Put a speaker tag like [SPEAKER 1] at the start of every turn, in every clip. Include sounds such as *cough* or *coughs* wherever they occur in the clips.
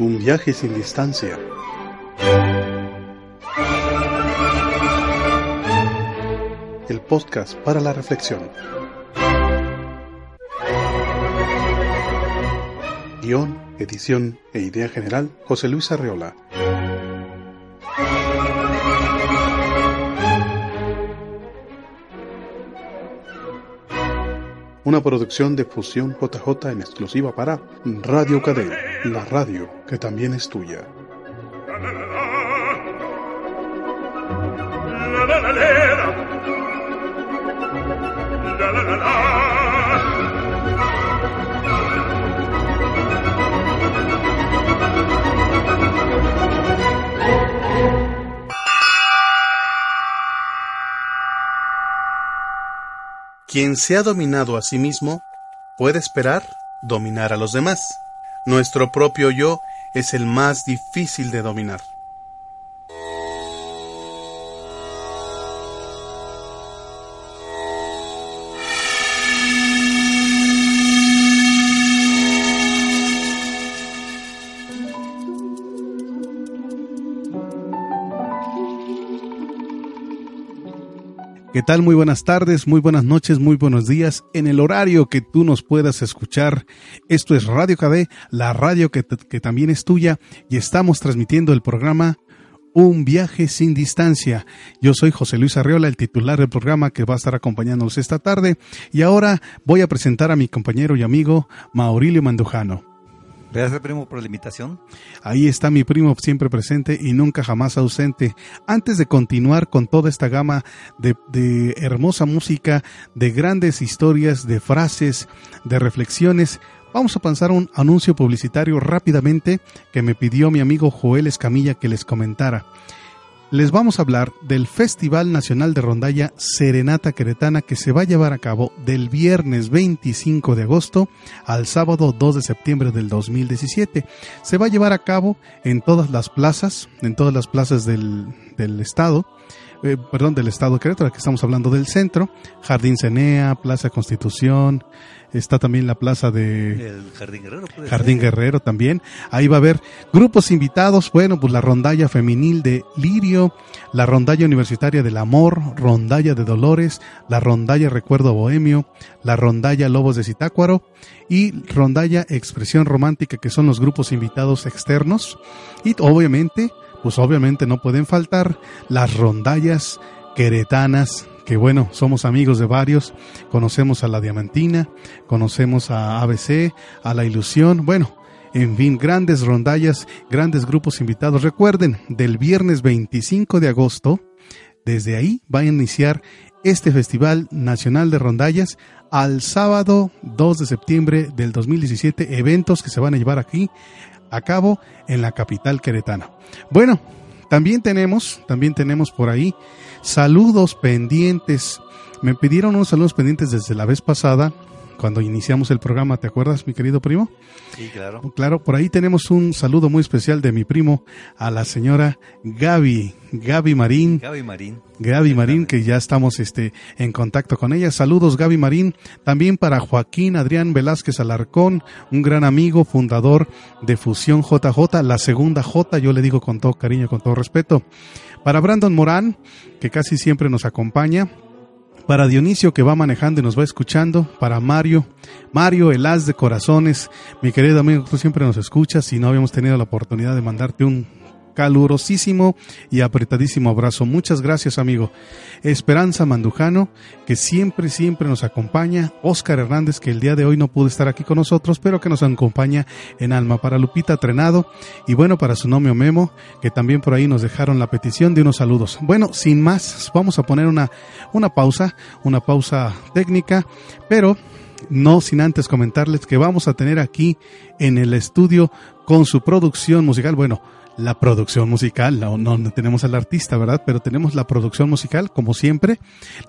[SPEAKER 1] Un viaje sin distancia. El podcast para la reflexión. Guión, edición e idea general, José Luis Arreola. Una producción de Fusión JJ en exclusiva para Radio Cadena, la radio que también es tuya. Quien se ha dominado a sí mismo puede esperar dominar a los demás. Nuestro propio yo es el más difícil de dominar. ¿Qué tal? Muy buenas tardes, muy buenas noches, muy buenos días. En el horario que tú nos puedas escuchar, esto es Radio KB, la radio que, que también es tuya, y estamos transmitiendo el programa Un viaje sin distancia. Yo soy José Luis Arriola, el titular del programa que va a estar acompañándonos esta tarde, y ahora voy a presentar a mi compañero y amigo Maurilio Mandujano.
[SPEAKER 2] Gracias, primo, por la invitación.
[SPEAKER 1] Ahí está mi primo siempre presente y nunca jamás ausente. Antes de continuar con toda esta gama de, de, hermosa música, de grandes historias, de frases, de reflexiones, vamos a pasar un anuncio publicitario rápidamente que me pidió mi amigo Joel Escamilla que les comentara les vamos a hablar del Festival Nacional de Rondalla Serenata Queretana que se va a llevar a cabo del viernes 25 de agosto al sábado 2 de septiembre del 2017. Se va a llevar a cabo en todas las plazas, en todas las plazas del, del estado. Eh, perdón, del estado de Querétaro, que estamos hablando del centro, Jardín Cenea, Plaza Constitución, está también la plaza de
[SPEAKER 2] El Jardín Guerrero.
[SPEAKER 1] Jardín
[SPEAKER 2] ser.
[SPEAKER 1] Guerrero también. Ahí va a haber grupos invitados, bueno, pues la rondalla femenil de Lirio, la rondalla universitaria del Amor, rondalla de Dolores, la rondalla Recuerdo Bohemio, la rondalla Lobos de Zitácuaro y rondalla Expresión Romántica, que son los grupos invitados externos. Y obviamente, pues obviamente no pueden faltar las rondallas queretanas que bueno, somos amigos de varios, conocemos a la Diamantina, conocemos a ABC, a la Ilusión, bueno, en fin, grandes rondallas, grandes grupos invitados. Recuerden, del viernes 25 de agosto, desde ahí va a iniciar este Festival Nacional de Rondallas al sábado 2 de septiembre del 2017, eventos que se van a llevar aquí a cabo en la capital queretana. Bueno, también tenemos, también tenemos por ahí saludos pendientes. Me pidieron unos saludos pendientes desde la vez pasada, cuando iniciamos el programa, ¿te acuerdas, mi querido primo?
[SPEAKER 2] Sí, claro.
[SPEAKER 1] Claro, por ahí tenemos un saludo muy especial de mi primo a la señora Gaby, Gaby Marín.
[SPEAKER 2] Gaby Marín.
[SPEAKER 1] Gaby Marín, que ya estamos este, en contacto con ella. Saludos, Gaby Marín. También para Joaquín Adrián Velázquez Alarcón, un gran amigo, fundador de Fusión JJ, la segunda J, yo le digo con todo cariño, con todo respeto. Para Brandon Morán, que casi siempre nos acompaña. Para Dionisio que va manejando y nos va escuchando. Para Mario. Mario, el as de corazones. Mi querido amigo, tú siempre nos escuchas y no habíamos tenido la oportunidad de mandarte un calurosísimo y apretadísimo abrazo. Muchas gracias, amigo. Esperanza Mandujano, que siempre, siempre nos acompaña. Oscar Hernández, que el día de hoy no pudo estar aquí con nosotros, pero que nos acompaña en alma. Para Lupita Trenado y bueno, para su nomio Memo, que también por ahí nos dejaron la petición de unos saludos. Bueno, sin más, vamos a poner una, una pausa, una pausa técnica, pero no sin antes comentarles que vamos a tener aquí en el estudio con su producción musical, bueno, la producción musical, no, no, tenemos al artista, ¿verdad? Pero tenemos la producción musical, como siempre.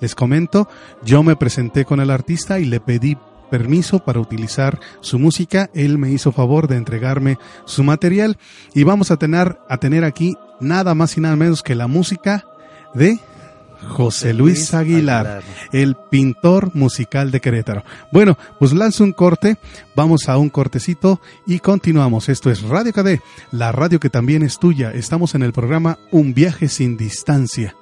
[SPEAKER 1] Les comento, yo me presenté con el artista y le pedí permiso para utilizar su música. Él me hizo favor de entregarme su material y vamos a tener, a tener aquí nada más y nada menos que la música de José Luis Aguilar, el pintor musical de Querétaro. Bueno, pues lanzo un corte, vamos a un cortecito y continuamos. Esto es Radio KD, la radio que también es tuya. Estamos en el programa Un viaje sin distancia.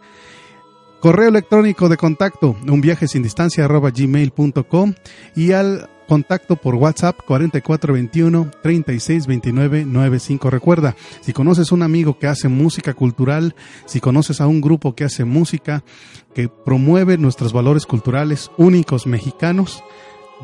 [SPEAKER 1] Correo electrónico de contacto, un viaje sin distancia arroba gmail.com y al contacto por WhatsApp 4421 362995. Recuerda, si conoces a un amigo que hace música cultural, si conoces a un grupo que hace música que promueve nuestros valores culturales únicos mexicanos,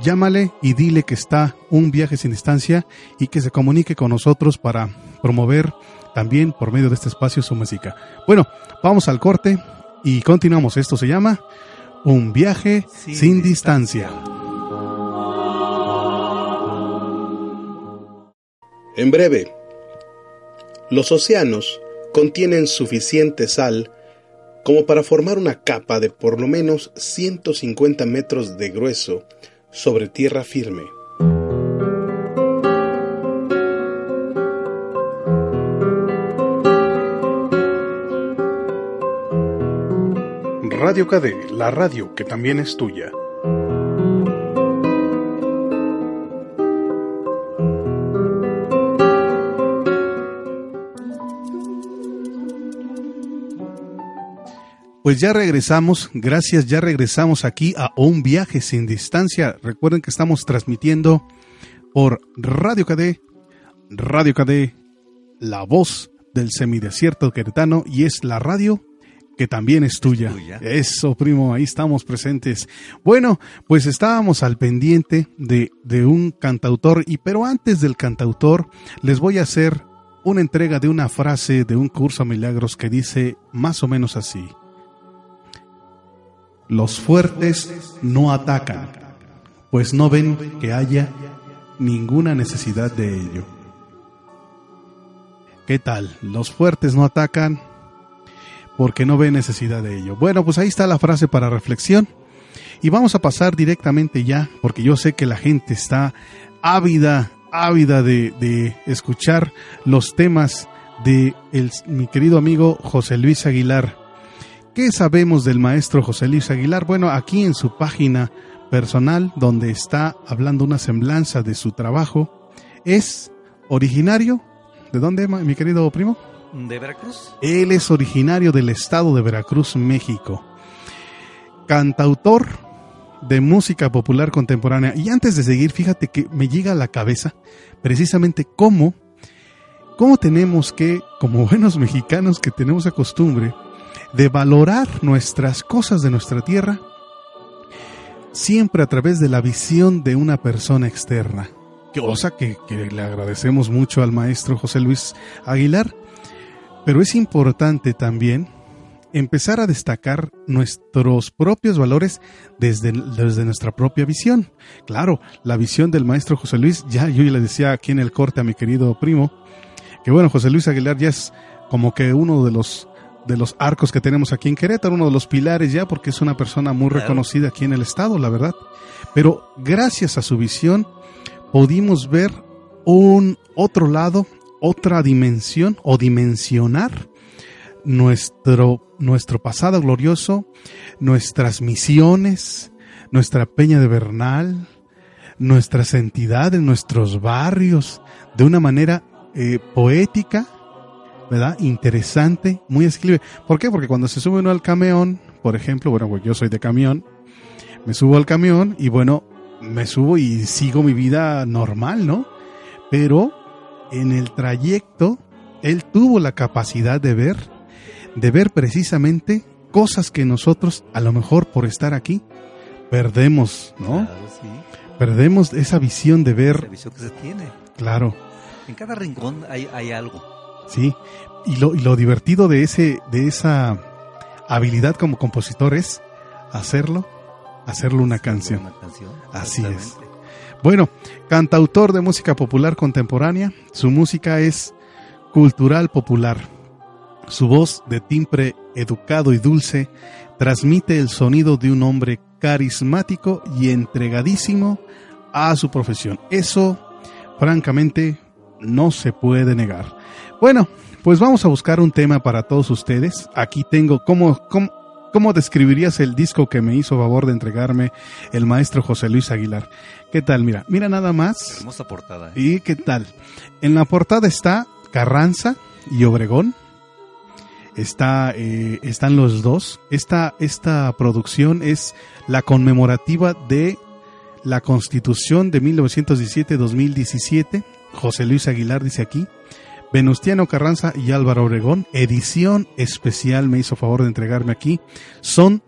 [SPEAKER 1] llámale y dile que está un viaje sin distancia y que se comunique con nosotros para promover también por medio de este espacio su música. Bueno, vamos al corte y continuamos. Esto se llama Un viaje sin, distancia.
[SPEAKER 3] En breve, los océanos contienen suficiente sal como para formar una capa de por lo menos 150 metros de grueso sobre tierra firme.
[SPEAKER 1] Radio KD, la radio que también es tuya. Pues ya regresamos, gracias, ya regresamos aquí a un viaje sin distancia. Recuerden que estamos transmitiendo por Radio KD, Radio KD, la voz del semidesierto queretano y es la radio que también es tuya. Eso, primo, ahí estamos presentes. Bueno, pues estábamos al pendiente de, de un cantautor y pero antes del cantautor les voy a hacer una entrega de una frase de un curso a milagros que dice más o menos así. Los fuertes no atacan, pues no ven que haya ninguna necesidad de ello. ¿Qué tal? Los fuertes no atacan porque no ven necesidad de ello. Bueno, pues ahí está la frase para reflexión. Y vamos a pasar directamente ya, porque yo sé que la gente está ávida, ávida de, escuchar los temas de mi querido amigo José Luis Aguilar. ¿Qué sabemos del maestro José Luis Aguilar? Bueno, aquí en su página personal, donde está hablando una semblanza de su trabajo, es originario. ¿De dónde, mi querido primo?
[SPEAKER 2] ¿De Veracruz?
[SPEAKER 1] Él es originario del estado de Veracruz, México. Cantautor de música popular contemporánea. Y antes de seguir, fíjate que me llega a la cabeza precisamente cómo, cómo tenemos que, como buenos mexicanos que tenemos la costumbre, de valorar nuestras cosas de nuestra tierra siempre a través de la visión de una persona externa. Cosa que, que le agradecemos mucho al maestro José Luis Aguilar, pero es importante también empezar a destacar nuestros propios valores desde, desde, nuestra propia visión. Claro, la visión del maestro José Luis, ya yo le decía aquí en el corte a mi querido primo, que bueno, José Luis Aguilar ya es como que uno de los de los arcos que tenemos aquí en Querétaro, uno de los pilares ya, porque es una persona muy reconocida aquí en el estado, la verdad. Pero gracias a su visión pudimos ver un otro lado, otra dimensión o dimensionar nuestro, nuestro pasado glorioso, nuestras misiones, nuestra peña de Bernal, nuestras entidades, nuestros barrios, de una manera eh, poética ¿verdad? Interesante, muy escribe. ¿Por qué? Porque cuando se sube uno al camión, por ejemplo, bueno, pues yo soy de camión, me subo al camión y bueno, me subo y sigo mi vida normal, ¿no? Pero en el trayecto, él tuvo la capacidad de ver, de ver precisamente cosas que nosotros, a lo mejor por estar aquí, perdemos, ¿no? Claro, sí. Perdemos esa visión de ver.
[SPEAKER 2] La visión que se tiene.
[SPEAKER 1] Claro.
[SPEAKER 2] En cada rincón hay, hay algo.
[SPEAKER 1] Sí, y lo, y lo divertido de, ese, de esa habilidad como compositor es hacerlo, hacerlo una canción.
[SPEAKER 2] Una canción
[SPEAKER 1] Así es. Bueno, cantautor de música popular contemporánea, su música es cultural popular. Su voz de timbre educado y dulce transmite el sonido de un hombre carismático y entregadísimo a su profesión. Eso, francamente, no se puede negar. Bueno, pues vamos a buscar un tema para todos ustedes. Aquí tengo, como, ¿Cómo describirías el disco que me hizo favor de entregarme el maestro José Luis Aguilar? ¿Qué tal? Mira, mira nada más.
[SPEAKER 2] Hermosa portada. ¿eh?
[SPEAKER 1] ¿Y qué tal? En la portada está Carranza y Obregón. Está, eh, están los dos. Esta, esta producción es la conmemorativa de la Constitución de 1917-2017. José Luis Aguilar dice aquí. Venustiano Carranza y Álvaro Obregón, edición especial, me hizo favor de entregarme aquí. Son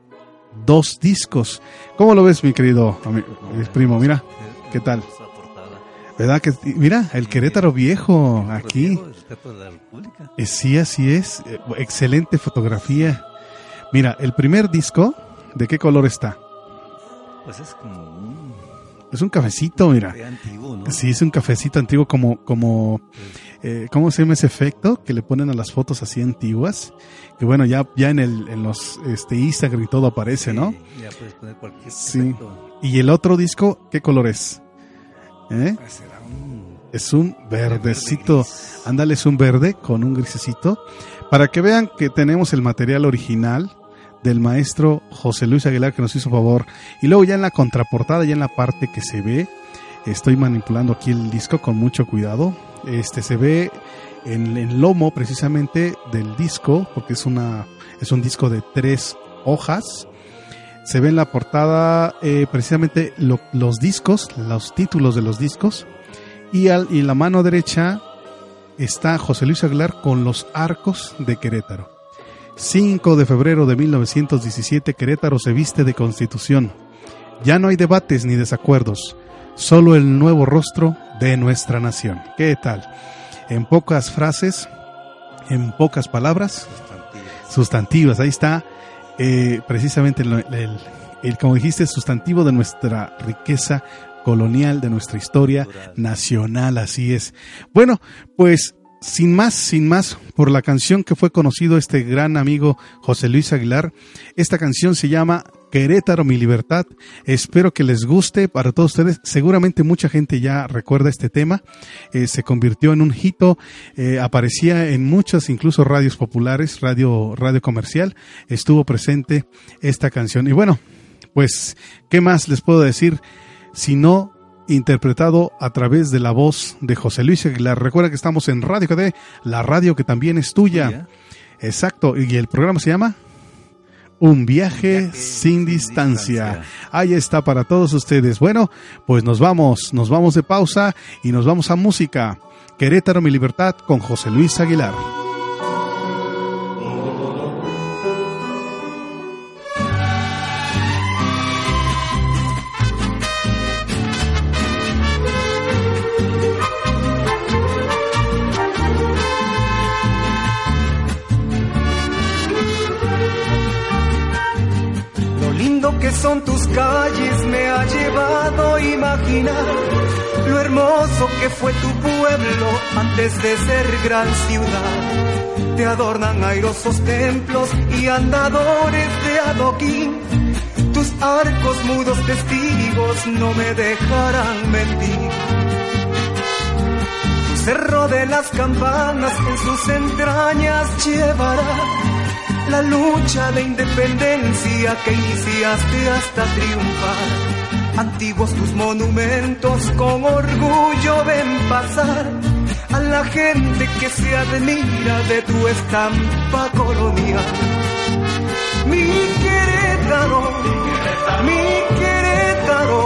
[SPEAKER 1] dos discos. ¿Cómo lo ves, mi querido mi primo? Mira, ¿qué tal? ¿Verdad que mira el Querétaro viejo aquí? Eh, Sí, así es. Eh, Excelente fotografía. Mira, el primer disco, ¿de qué color está?
[SPEAKER 2] Pues es como un
[SPEAKER 1] Es un cafecito, mira.
[SPEAKER 2] ¿No?
[SPEAKER 1] Sí, es un cafecito antiguo como, como, eh, ¿cómo se llama ese efecto que le ponen a las fotos así antiguas? Que bueno, ya, ya en el, en los, este, Instagram y todo aparece, ¿no?
[SPEAKER 2] Ya puedes poner cualquier
[SPEAKER 1] Sí.
[SPEAKER 2] efecto.
[SPEAKER 1] Y el otro disco, ¿qué color es? ¿Eh?
[SPEAKER 2] Ah, Será un
[SPEAKER 1] Es un verdecito.
[SPEAKER 2] verde.
[SPEAKER 1] Ándale, es un verde con un grisecito. Para que vean que tenemos el material original del maestro José Luis Aguilar que nos hizo favor. Y luego ya en la contraportada, ya en la parte que se ve, estoy manipulando aquí el disco con mucho cuidado. Este se ve en el lomo precisamente del disco, porque es una es un disco de tres hojas. Se ve en la portada eh, precisamente lo- los discos, los títulos de los discos. Y, al, y en la mano derecha está José Luis Aguilar con los arcos de Querétaro. 5 de febrero de 1917 Querétaro se viste de constitución. Ya no hay debates ni desacuerdos, solo el nuevo rostro de nuestra nación. ¿Qué tal? En pocas frases, en pocas palabras, sustantivas. Ahí está eh, precisamente el, el- el, como dijiste, sustantivo de nuestra riqueza colonial, de nuestra historia nacional, así es. Bueno, pues sin más, sin más, por la canción que fue conocido este gran amigo José Luis Aguilar, esta canción se llama Querétaro, mi libertad. Espero que les guste para todos ustedes. Seguramente mucha gente ya recuerda este tema. Eh, se convirtió en un hito, eh, aparecía en muchas, incluso radios populares, radio, radio comercial. Estuvo presente esta canción. Y bueno, pues, ¿qué más les puedo decir? Si no interpretado a través de la voz de José Luis Aguilar. Recuerda que estamos en Radio KD, la radio que también es tuya.
[SPEAKER 2] Tuya.
[SPEAKER 1] Exacto, y el programa se llama Un viaje, sin distancia.
[SPEAKER 2] distancia.
[SPEAKER 1] Ahí está para todos ustedes. Bueno, pues nos vamos, nos vamos de pausa y nos vamos a música. Querétaro, mi libertad con José Luis Aguilar.
[SPEAKER 4] Son tus calles me ha llevado a imaginar lo hermoso que fue tu pueblo antes de ser gran ciudad. Te adornan airosos templos y andadores de adoquín. Tus arcos mudos testigos no me dejarán mentir. Tu cerro de las campanas en sus entrañas llevará la lucha de independencia que iniciaste hasta triunfar. Antiguos tus monumentos con orgullo ven pasar a la gente que se admira de tu estampa colonial. Mi Querétaro, mi Querétaro,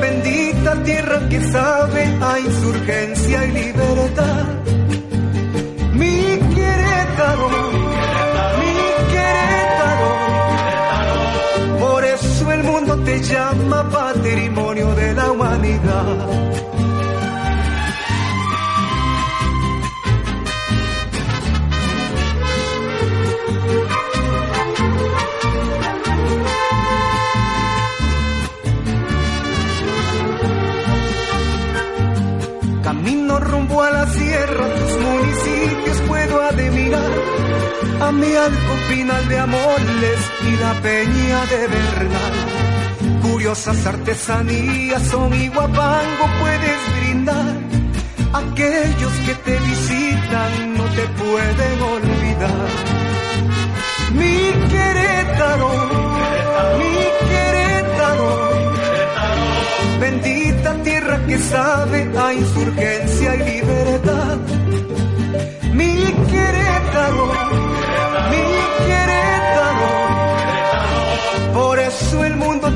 [SPEAKER 4] bendita tierra que sabe a insurgencia y libertad. Mi Querétaro, el mundo te llama patrimonio de la humanidad. Camino rumbo a la sierra, tus municipios puedo admirar. A mi algo final de Amoles y la peña de Bernal. Curiosas artesanías son Iguapango puedes brindar. Aquellos que te visitan no te pueden olvidar. Mi Querétaro, mi Querétaro, bendita tierra que sabe a insurgencia y libertad. Mi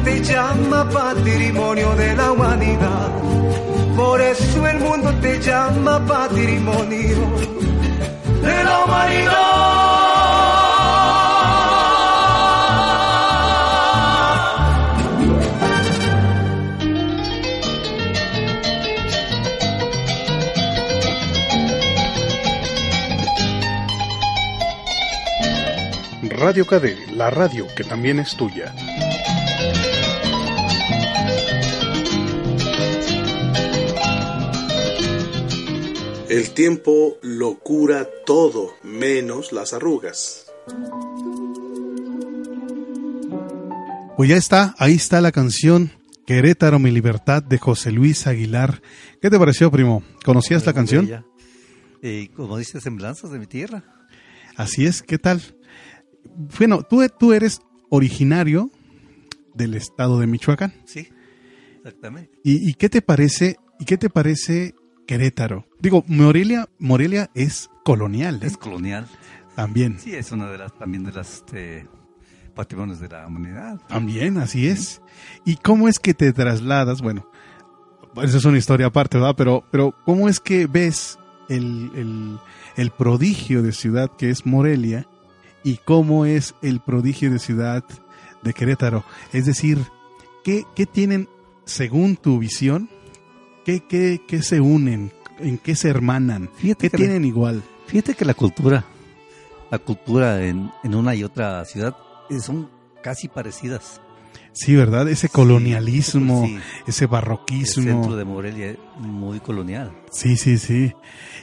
[SPEAKER 4] te llama patrimonio de la humanidad. Por eso el mundo te llama patrimonio de la humanidad.
[SPEAKER 1] Radio KD, la radio que también es tuya.
[SPEAKER 3] El tiempo lo cura todo, menos las arrugas.
[SPEAKER 1] Pues ya está, ahí está la canción Querétaro, mi libertad de José Luis Aguilar. ¿Qué te pareció, primo? ¿Conocías la canción?
[SPEAKER 2] Eh, como dice, semblanzas de mi tierra.
[SPEAKER 1] Así es, ¿qué tal? Bueno, tú, tú eres originario del estado de Michoacán.
[SPEAKER 2] Sí, exactamente.
[SPEAKER 1] ¿Y, y qué te parece? ¿Y qué te parece Querétaro? Digo, Morelia, Morelia es colonial, ¿eh?
[SPEAKER 2] Es colonial.
[SPEAKER 1] También.
[SPEAKER 2] Sí, es una de las también de las este, patrimonios de la humanidad.
[SPEAKER 1] También, así es. ¿Y cómo es que te trasladas? Bueno, esa es una historia aparte, ¿verdad? Pero, pero ¿cómo es que ves el, el, el prodigio de ciudad que es Morelia y cómo es el prodigio de ciudad de Querétaro? Es decir, ¿qué, qué tienen, según tu visión, qué, qué, qué se unen, en qué se hermanan,
[SPEAKER 2] Fíjate
[SPEAKER 1] qué
[SPEAKER 2] que la-
[SPEAKER 1] tienen igual?
[SPEAKER 2] Fíjate que la cultura, la cultura en, en una y otra ciudad son casi parecidas.
[SPEAKER 1] Sí, ¿verdad? Ese colonialismo,
[SPEAKER 2] Sí,
[SPEAKER 1] ese
[SPEAKER 2] el
[SPEAKER 1] barroquismo.
[SPEAKER 2] centro de Morelia es muy colonial.
[SPEAKER 1] Sí, sí, sí.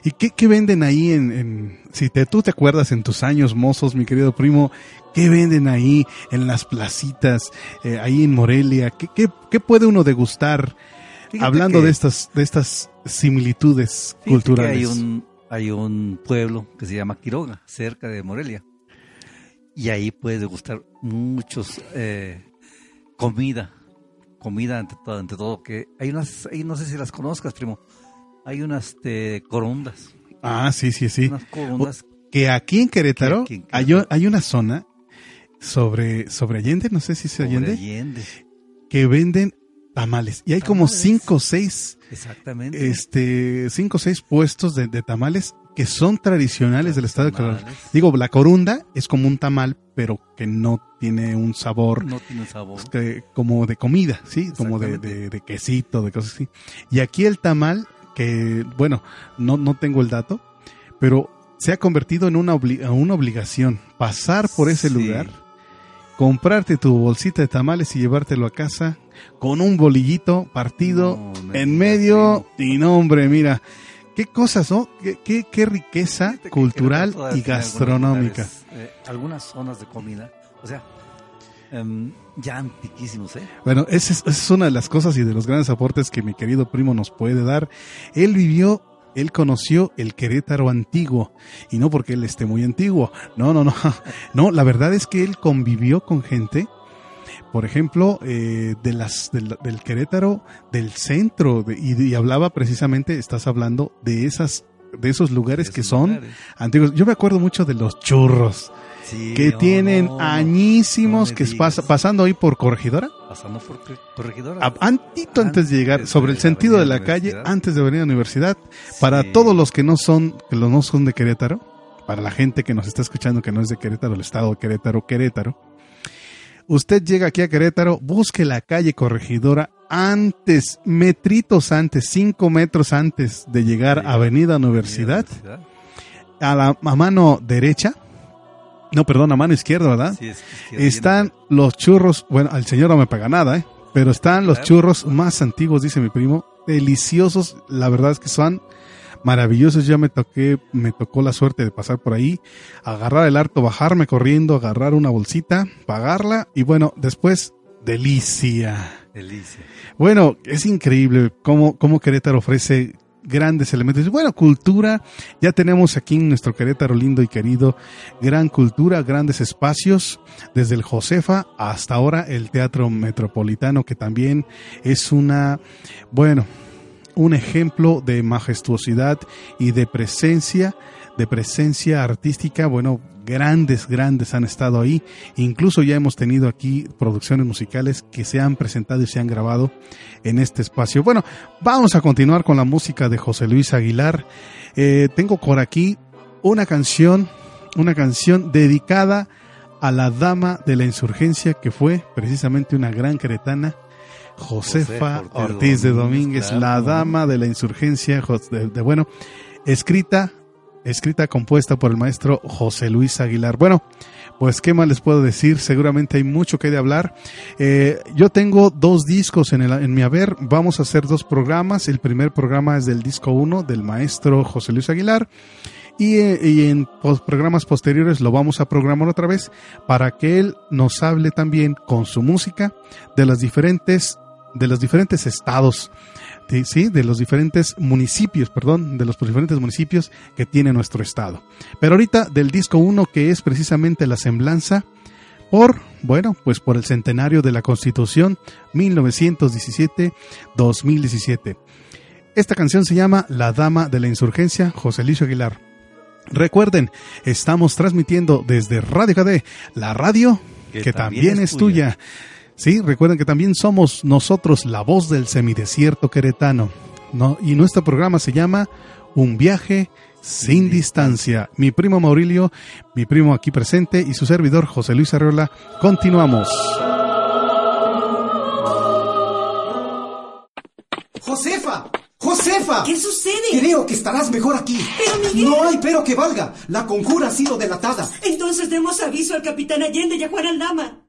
[SPEAKER 1] ¿Y qué, qué venden ahí en, en- si te, tú te acuerdas en tus años mozos, mi querido primo, qué venden ahí en las placitas, eh, ahí en Morelia? ¿Qué, qué, qué puede uno degustar
[SPEAKER 2] Fíjate
[SPEAKER 1] hablando
[SPEAKER 2] que-
[SPEAKER 1] de estas, de estas similitudes culturales?
[SPEAKER 2] hay un, hay un pueblo que se llama Quiroga, cerca de Morelia. Y ahí puedes degustar muchos eh, comida, comida ante todo, ante todo que hay unas, ahí no sé si las conozcas, primo. Hay unas este, corundas,
[SPEAKER 1] Ah, sí, sí, sí.
[SPEAKER 2] unas corundas.
[SPEAKER 1] Que aquí en Querétaro,
[SPEAKER 2] Que aquí en
[SPEAKER 1] hay,
[SPEAKER 2] Querétaro.
[SPEAKER 1] hay una zona sobre, sobre Allende, no sé si es
[SPEAKER 2] sobre
[SPEAKER 1] Allende,
[SPEAKER 2] Allende.
[SPEAKER 1] que venden tamales. Y hay como cinco o seis
[SPEAKER 2] Exactamente.
[SPEAKER 1] este, cinco o seis puestos de, de tamales que son tradicionales del estado de.
[SPEAKER 2] Tamales.
[SPEAKER 1] Digo, la corunda es como un tamal, pero que no tiene un sabor
[SPEAKER 2] No tiene sabor.
[SPEAKER 1] este, como de comida, ¿sí? Como de, de- de quesito, de cosas así. Y aquí el tamal, que, bueno, no, no tengo el dato, pero se ha convertido en una, obli- una obligación pasar por ese
[SPEAKER 2] Sí.
[SPEAKER 1] lugar, comprarte tu bolsita de tamales y llevártelo a casa con un bolillito partido
[SPEAKER 2] No me
[SPEAKER 1] en medio y no hombre, mira, qué cosas, ¿no? Qué, qué, qué riqueza
[SPEAKER 2] Fíjate que
[SPEAKER 1] cultural y gastronómica.
[SPEAKER 2] eh, algunas zonas de comida, o sea, em, ya antiquísimos, ¿eh?
[SPEAKER 1] Bueno, esa es, esa es una de las cosas y de los grandes aportes que mi querido primo nos puede dar. Él vivió, él conoció el Querétaro antiguo y no porque él esté muy antiguo. No, no, no. *laughs* No, la verdad es que él convivió con gente, por ejemplo, eh, de las del, del Querétaro del centro de- y, y hablaba precisamente, estás hablando de esas de esos lugares
[SPEAKER 2] Esos
[SPEAKER 1] que son
[SPEAKER 2] lugares.
[SPEAKER 1] antiguos. Yo me acuerdo mucho de los churros
[SPEAKER 2] Sí,
[SPEAKER 1] que
[SPEAKER 2] no,
[SPEAKER 1] tienen añísimos
[SPEAKER 2] no
[SPEAKER 1] que
[SPEAKER 2] digas.
[SPEAKER 1] pasa, pasando ahí por Corregidora.
[SPEAKER 2] Pasando por Cor- Corregidora.
[SPEAKER 1] A- Antito antes de llegar,
[SPEAKER 2] Antes
[SPEAKER 1] sobre
[SPEAKER 2] de
[SPEAKER 1] el sentido de la calle, antes de venir a la universidad, para todos los que no son, que los no son de Querétaro, para la gente que nos está escuchando que no es de Querétaro, el estado de Querétaro, Querétaro, usted llega aquí a Querétaro, busque la calle Corregidora antes, metritos antes, cinco metros antes de llegar a Avenida Universidad, a la a mano derecha, no, perdón, a mano izquierda, ¿verdad?
[SPEAKER 2] Sí, es- es-
[SPEAKER 1] Están los churros, bueno, al señor no me paga nada, ¿eh? Pero están los churros más antiguos, dice mi primo, deliciosos, la verdad es que son maravillosos. Ya me toqué, me tocó la suerte de pasar por ahí, agarrar el harto, bajarme corriendo, agarrar una bolsita, pagarla y bueno, después delicia.
[SPEAKER 2] Delicia.
[SPEAKER 1] Bueno, es increíble cómo, cómo Querétaro ofrece grandes elementos. Bueno, cultura, ya tenemos aquí en nuestro Querétaro lindo y querido, gran cultura, grandes espacios, desde el Josefa hasta ahora el Teatro Metropolitano, que también es una, bueno, un ejemplo de majestuosidad y de presencia, de presencia artística, bueno, grandes, grandes han estado ahí. Incluso ya hemos tenido aquí producciones musicales que se han presentado y se han grabado en este espacio. Bueno, vamos a continuar con la música de José Luis Aguilar. Eh, tengo por aquí una canción, una canción dedicada a la dama de la insurgencia que fue precisamente una gran queretana. Josefa Ortiz, de Domínguez, la dama de la insurgencia, de bueno, escrita escrita compuesta por el maestro José Luis Aguilar. Bueno, pues qué más les puedo decir, seguramente hay mucho que de hablar. Eh, yo tengo dos discos en, el, en mi haber, vamos a hacer dos programas, el primer programa es del disco 1 del maestro José Luis Aguilar. Y, eh, y, en programas posteriores lo vamos a programar otra vez para que él nos hable también con su música de las diferentes de los diferentes estados sí, de los diferentes municipios, perdón, de los diferentes municipios que tiene nuestro estado. Pero ahorita del disco 1 que es precisamente la semblanza por, bueno, pues por el centenario de la Constitución 1917-2017. Esta canción se llama La Dama de la Insurgencia, José Luis Aguilar. Recuerden, estamos transmitiendo desde Radio KD, la radio que, también, es tuya. Sí, recuerden que también somos nosotros la voz del semidesierto queretano. ¿no? Y nuestro programa se llama Un viaje sin distancia. Mi primo Maurilio, mi primo aquí presente y su servidor José Luis Arreola. Continuamos.
[SPEAKER 5] Josefa, Josefa.
[SPEAKER 6] ¿Qué sucede?
[SPEAKER 5] Creo que estarás mejor aquí.
[SPEAKER 6] Pero Miguel.
[SPEAKER 5] No hay pero que valga. La conjura ha sido delatada.
[SPEAKER 6] Entonces demos aviso al capitán Allende y a Juan Aldama.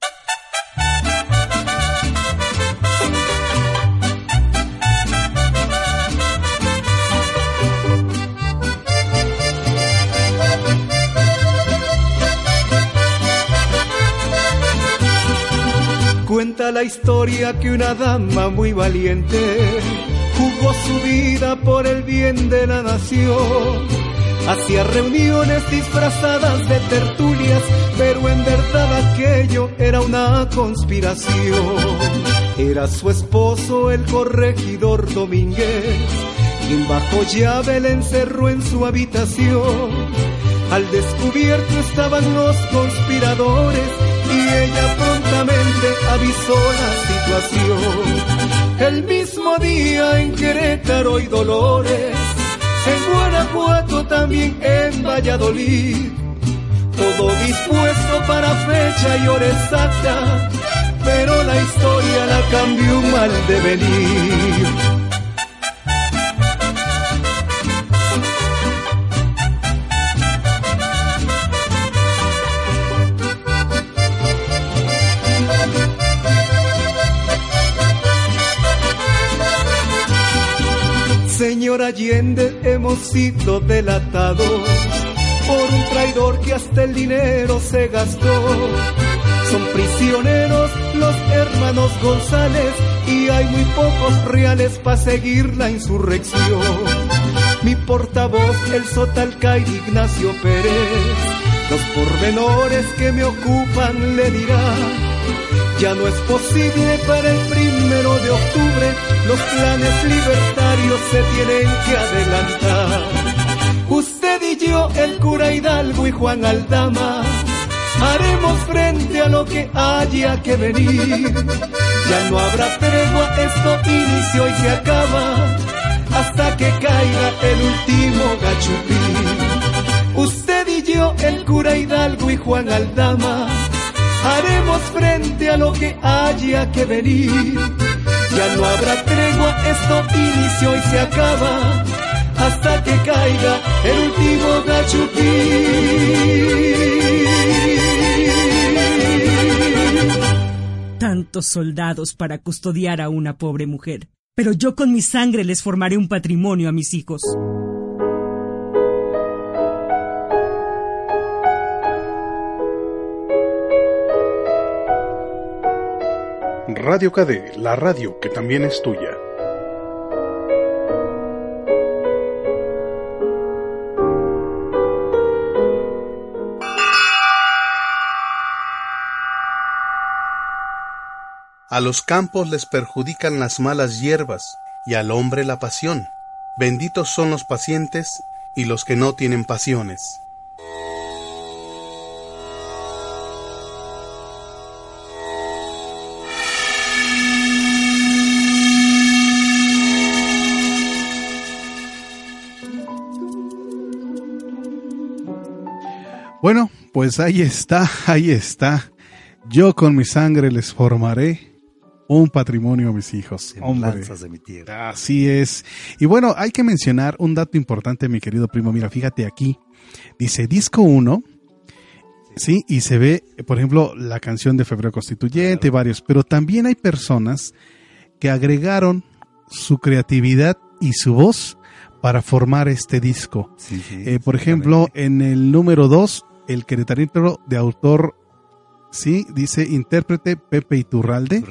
[SPEAKER 4] La historia que una dama muy valiente jugó su vida por el bien de la nación. Hacía reuniones disfrazadas de tertulias, pero en verdad aquello era una conspiración. Era su esposo el corregidor Domínguez, quien bajo llave le encerró en su habitación. Al descubierto estaban los conspiradores y ella prontamente avisó la situación. El mismo día en Querétaro y Dolores, en Guanajuato también en Valladolid, todo dispuesto para fecha y hora exacta, pero la historia la cambió mal de Señor Allende, hemos sido delatados por un traidor que hasta el dinero se gastó. Son prisioneros los hermanos González y hay muy pocos reales para seguir la insurrección. Mi portavoz, el Sotalcay Ignacio Pérez, los pormenores que me ocupan le dirá ya no es posible para el primero de octubre, los planes libertarios se tienen que adelantar. Usted y yo, el cura Hidalgo y Juan Aldama, haremos frente a lo que haya que venir. Ya no habrá tregua, esto inició y se acaba, hasta que caiga el último gachupín. Usted y yo, el cura Hidalgo y Juan Aldama, haremos frente a lo que haya que venir. Ya no habrá tregua, esto inició y se acaba hasta que caiga el último gachupín.
[SPEAKER 6] Tantos soldados para custodiar a una pobre mujer, pero yo con mi sangre les formaré un patrimonio a mis hijos.
[SPEAKER 3] Radio KD, la radio que también es tuya. A los campos les perjudican las malas hierbas y al hombre la pasión. Benditos son los pacientes y los que no tienen pasiones.
[SPEAKER 1] Bueno, pues ahí está, *laughs* ahí está. Yo con mi sangre les formaré un patrimonio a mis hijos. Hombre.
[SPEAKER 2] Lanzas de mi tierra.
[SPEAKER 1] Así es. Y bueno, hay que mencionar un dato importante, mi querido primo. Mira, fíjate aquí. Dice disco 1. Sí, y se ve, por ejemplo, la canción de Febrero Constituyente, varios, pero también hay personas que agregaron su creatividad y su voz para formar este disco.
[SPEAKER 2] Sí, sí,
[SPEAKER 1] Eh, por ejemplo, en el número 2, el queretarito de autor, sí, dice intérprete Pepe Iturralde,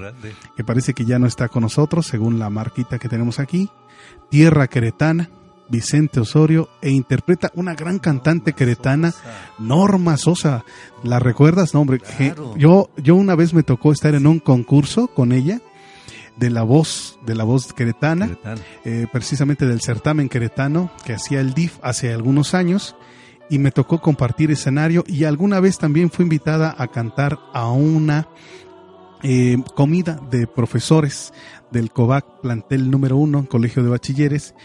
[SPEAKER 1] que parece que ya no está con nosotros, según la marquita que tenemos aquí. Tierra Queretana, Vicente Osorio, e interpreta una gran cantante queretana, Norma Sosa. ¿La recuerdas? No, hombre,
[SPEAKER 2] Claro.
[SPEAKER 1] yo, yo una vez me tocó estar en un concurso con ella de la voz, de la voz queretana eh, precisamente del certamen queretano que hacía el DIF hace algunos años y me tocó compartir escenario y alguna vez también fui invitada a cantar a una eh, comida de profesores del COVAC plantel número uno, Colegio de Bachilleres,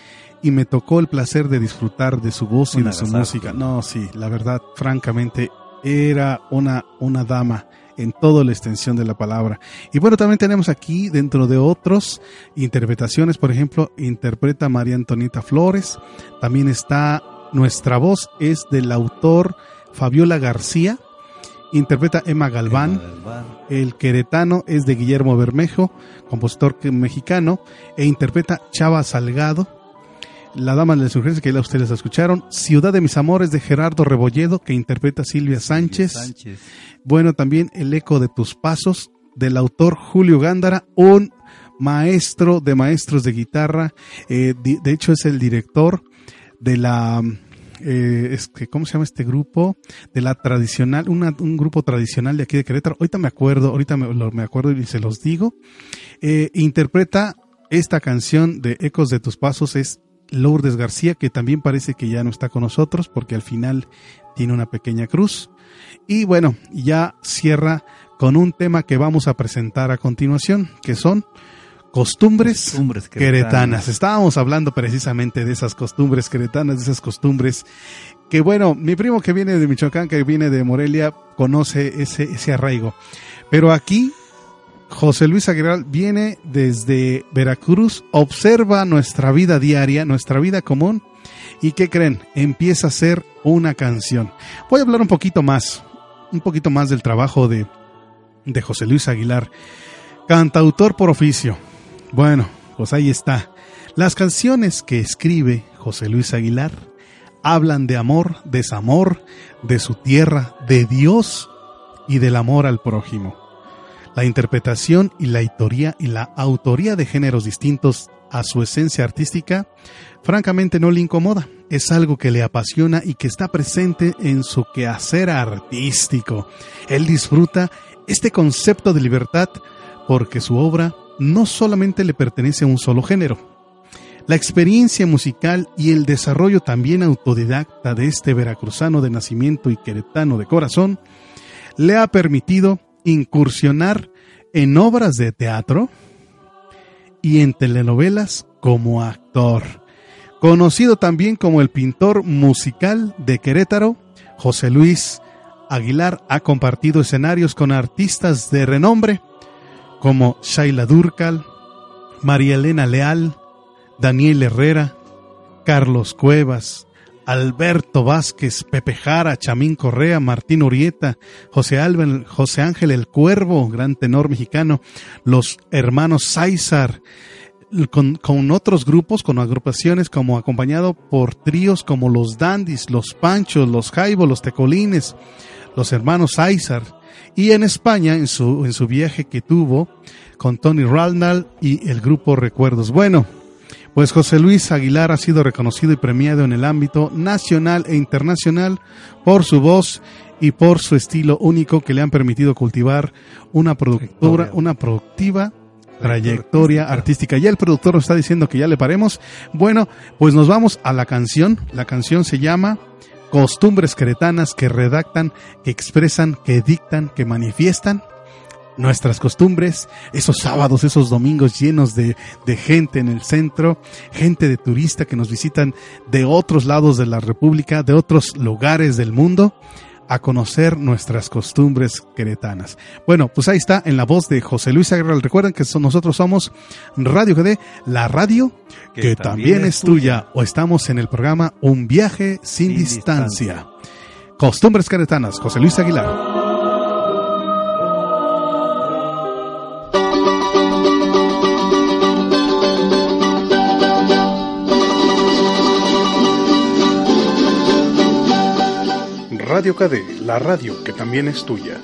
[SPEAKER 1] y me tocó el placer de disfrutar de su voz y de su música. No, sí, la verdad, francamente, era una, una dama en toda la extensión de la palabra. Y bueno, también tenemos aquí, dentro de otros interpretaciones, por ejemplo, interpreta María Antonita Flores, también está Nuestra voz, es del autor Fabiola García, interpreta Emma Galván,
[SPEAKER 2] Emma Galván.
[SPEAKER 1] el queretano es de Guillermo Bermejo, compositor mexicano, e interpreta Chava Salgado. La Dama de la Insurgencia, que ya ustedes la escucharon. Ciudad de mis amores de Gerardo Rebolledo, que interpreta Silvia Sánchez.
[SPEAKER 2] Sánchez.
[SPEAKER 1] Bueno, también El eco de tus pasos, del autor Julio Gándara, un maestro de maestros de guitarra. eh, de hecho, es el director de la. eh, es que, ¿Cómo se llama este grupo? De la tradicional, un grupo tradicional de aquí de Querétaro. Ahorita me acuerdo, ahorita me, me acuerdo y se los digo. Eh, interpreta esta canción de Ecos de tus Pasos, es Lourdes García, que también parece que ya no está con nosotros porque al final tiene una pequeña cruz. Y bueno, ya cierra con un tema que vamos a presentar a continuación, que son costumbres,
[SPEAKER 2] Costumbres
[SPEAKER 1] queretanas.
[SPEAKER 2] queretanas.
[SPEAKER 1] Estábamos hablando precisamente de esas costumbres queretanas, de esas costumbres que bueno, mi primo que viene de Michoacán, que viene de Morelia, conoce ese, ese arraigo. Pero aquí, José Luis Aguilar viene desde Veracruz, observa nuestra vida diaria, nuestra vida común, y ¿qué creen? Empieza a ser una canción. Voy a hablar un poquito más, un poquito más del trabajo de, de José Luis Aguilar, cantautor por oficio. Bueno, pues ahí está. Las canciones que escribe José Luis Aguilar hablan de amor, desamor, de su tierra, de Dios y del amor al prójimo. La interpretación y la autoría y la autoría de géneros distintos a su esencia artística, francamente no le incomoda. Es algo que le apasiona y que está presente en su quehacer artístico. Él disfruta este concepto de libertad porque su obra no solamente le pertenece a un solo género. La experiencia musical y el desarrollo también autodidacta de este veracruzano de nacimiento y queretano de corazón le ha permitido incursionar en obras de teatro y en telenovelas como actor. Conocido también como el pintor musical de Querétaro, José Luis Aguilar ha compartido escenarios con artistas de renombre como Shaila Durcal, María Elena Leal, Daniel Herrera, Carlos Cuevas, Alberto Vázquez, Pepe Jara, Chamín Correa, Martín Urieta, José, Alben, José Ángel el Cuervo, gran tenor mexicano, los hermanos con, con, otros grupos, con agrupaciones como acompañado por tríos como los Dandis, los Panchos, los Jaibo, los Tecolines, los hermanos César, y en España en su, en su viaje que tuvo con Tony Raldal y el grupo Recuerdos. Bueno, pues José Luis Aguilar ha sido reconocido y premiado en el ámbito nacional e internacional por su voz
[SPEAKER 4] y por su estilo único que le han permitido cultivar una productora, una productiva trayectoria artística. Ya el productor nos está diciendo que ya le paremos. Bueno, pues nos vamos a la canción. La canción se llama Costumbres Cretanas que redactan, que expresan, que dictan, que manifiestan nuestras costumbres, esos sábados, esos domingos llenos de, de, gente en el centro, gente de turista que nos visitan de otros lados de la República, de otros lugares del mundo a conocer nuestras costumbres queretanas. Bueno, pues ahí está en la voz de José Luis Aguirre. Recuerden que nosotros somos Radio GD, la radio que, también, es tuya. O estamos en el programa Un viaje sin, distancia. Costumbres queretanas, José Luis Aguilar. Radio KD, la radio que también es tuya.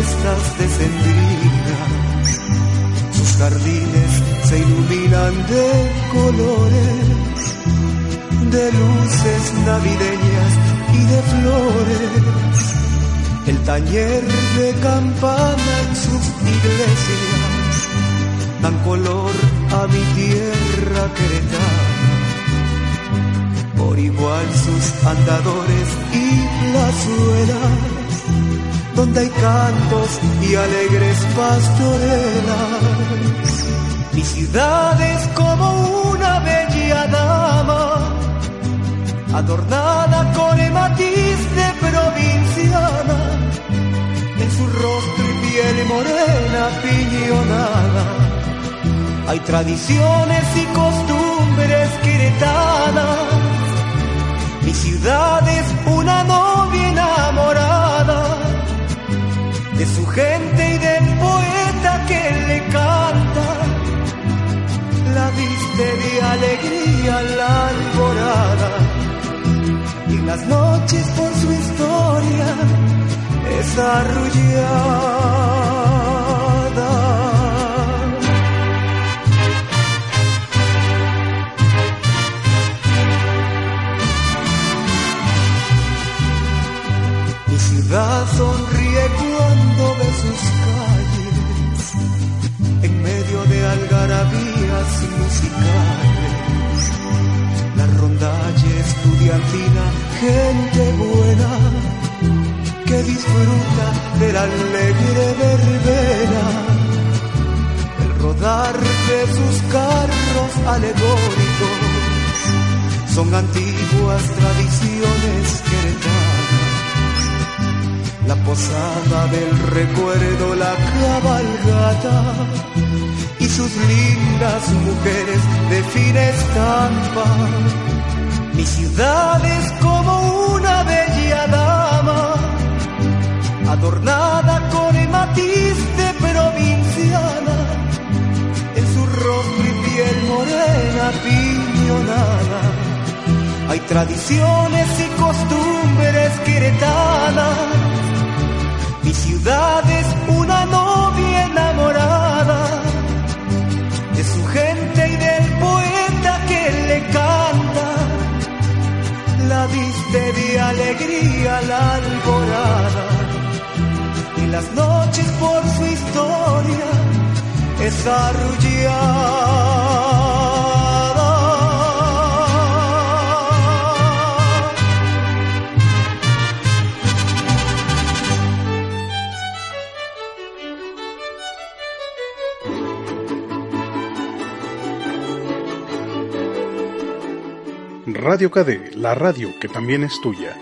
[SPEAKER 4] puestas de sus jardines se iluminan de colores, de luces navideñas y de flores. El taller de campana en sus iglesias dan color a mi tierra queretana. Por igual sus andadores y plazuelas donde hay cantos y alegres pastorelas. Mi ciudad es como una bella dama, adornada con el matiz de provinciana, en su rostro y piel morena piñonada. Hay tradiciones y costumbres quiretanas, mi ciudad es una novia enamorada de su gente y del poeta que le canta. La viste de alegría la alborada y en las noches por su historia es arrullada. Mi ciudad sonríe de sus calles, en medio de algarabías musicales, la rondalla estudiantina, gente buena que disfruta de la alegre verbena, el rodar de sus carros alegóricos, son antiguas tradiciones que queretanas la posada del recuerdo, la cabalgata y sus lindas mujeres de fina estampa. Mi ciudad es como una bella dama, adornada con el matiz de provinciana, en su rostro y piel morena piñonada. Hay tradiciones y costumbres queretanas mi ciudad es una novia enamorada de su gente y del poeta que le canta. La viste de alegría la alborada y las noches por su historia es arrullar.
[SPEAKER 1] Radio KD, la radio que también es tuya.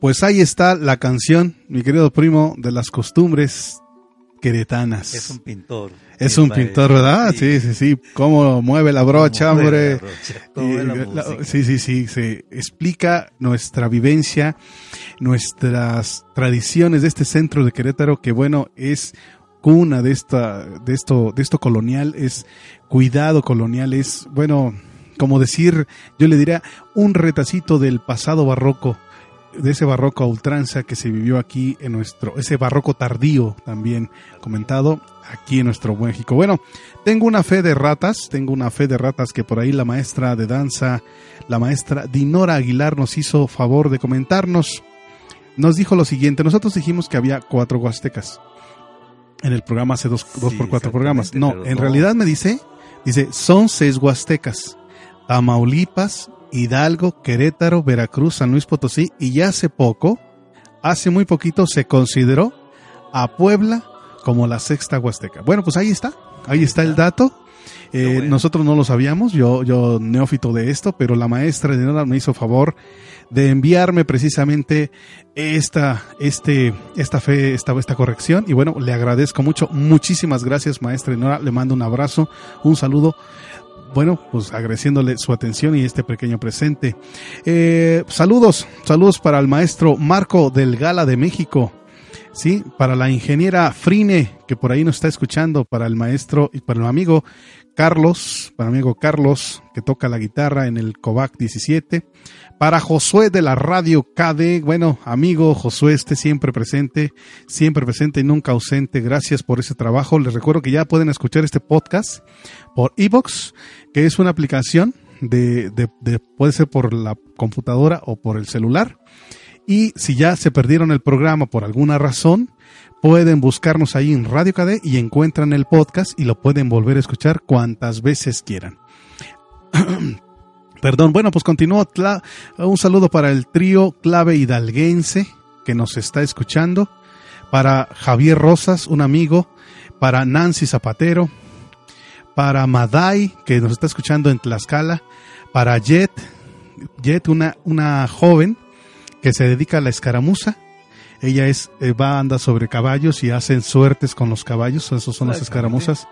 [SPEAKER 1] Pues ahí está la canción, mi querido primo, de las costumbres queretanas.
[SPEAKER 2] Es un pintor.
[SPEAKER 1] Es un pintor, ¿verdad? Sí, sí, sí. Cómo mueve la brocha, hombre. sí, sí, sí. Se explica nuestra vivencia, nuestras tradiciones de este centro de Querétaro, que bueno, es cuna de esta, de esto, de esto colonial, es cuidado colonial, es, bueno, como decir, yo le diría, un retacito del pasado barroco de ese barroco a ultranza que se vivió aquí en nuestro, ese barroco tardío también comentado aquí en nuestro México. Bueno, tengo una fe de ratas, tengo una fe de ratas que por ahí la maestra de danza, la maestra Dinora Aguilar nos hizo favor de comentarnos. Nos dijo lo siguiente, nosotros dijimos que había cuatro huastecas en el programa hace dos, dos por cuatro programas. No, en realidad me dice, dice, son seis huastecas. Tamaulipas, Hidalgo, Querétaro, Veracruz, San Luis Potosí y ya hace poco, hace muy poquito se consideró a Puebla como la sexta Huasteca. Bueno, pues ahí está, ahí está el dato. Eh, nosotros no lo sabíamos, yo, yo neófito de esto, pero la maestra de nada me hizo favor de enviarme precisamente esta, este, esta fe, esta, esta corrección. Y bueno, le agradezco mucho. Muchísimas gracias, maestra Nora. Le mando un abrazo, un saludo bueno, pues agradeciéndole su atención y este pequeño presente. Eh, saludos, saludos para el maestro Marco del Gala de México. Sí, para la ingeniera Frine, que por ahí nos está escuchando, para el maestro y para el amigo Carlos, para el amigo Carlos, que toca la guitarra en el Covac 17, para Josué de la radio KD, bueno, amigo Josué, esté siempre presente, siempre presente y nunca ausente. Gracias por ese trabajo. Les recuerdo que ya pueden escuchar este podcast por Evox, que es una aplicación de, de, puede ser por la computadora o por el celular. Y si ya se perdieron el programa por alguna razón, pueden buscarnos ahí en Radio KD y encuentran el podcast y lo pueden volver a escuchar cuantas veces quieran. *clears throat* Perdón, bueno, pues continúo. Un saludo para el trío clave hidalguense que nos está escuchando, para Javier Rosas, un amigo, para Nancy Zapatero, para Maday, que nos está escuchando en Tlaxcala, para Jet, Jet, una, una joven que se dedica a la escaramuza. Ella es, eh, va, anda sobre caballos y hacen suertes con los caballos, esos son las escaramuzas.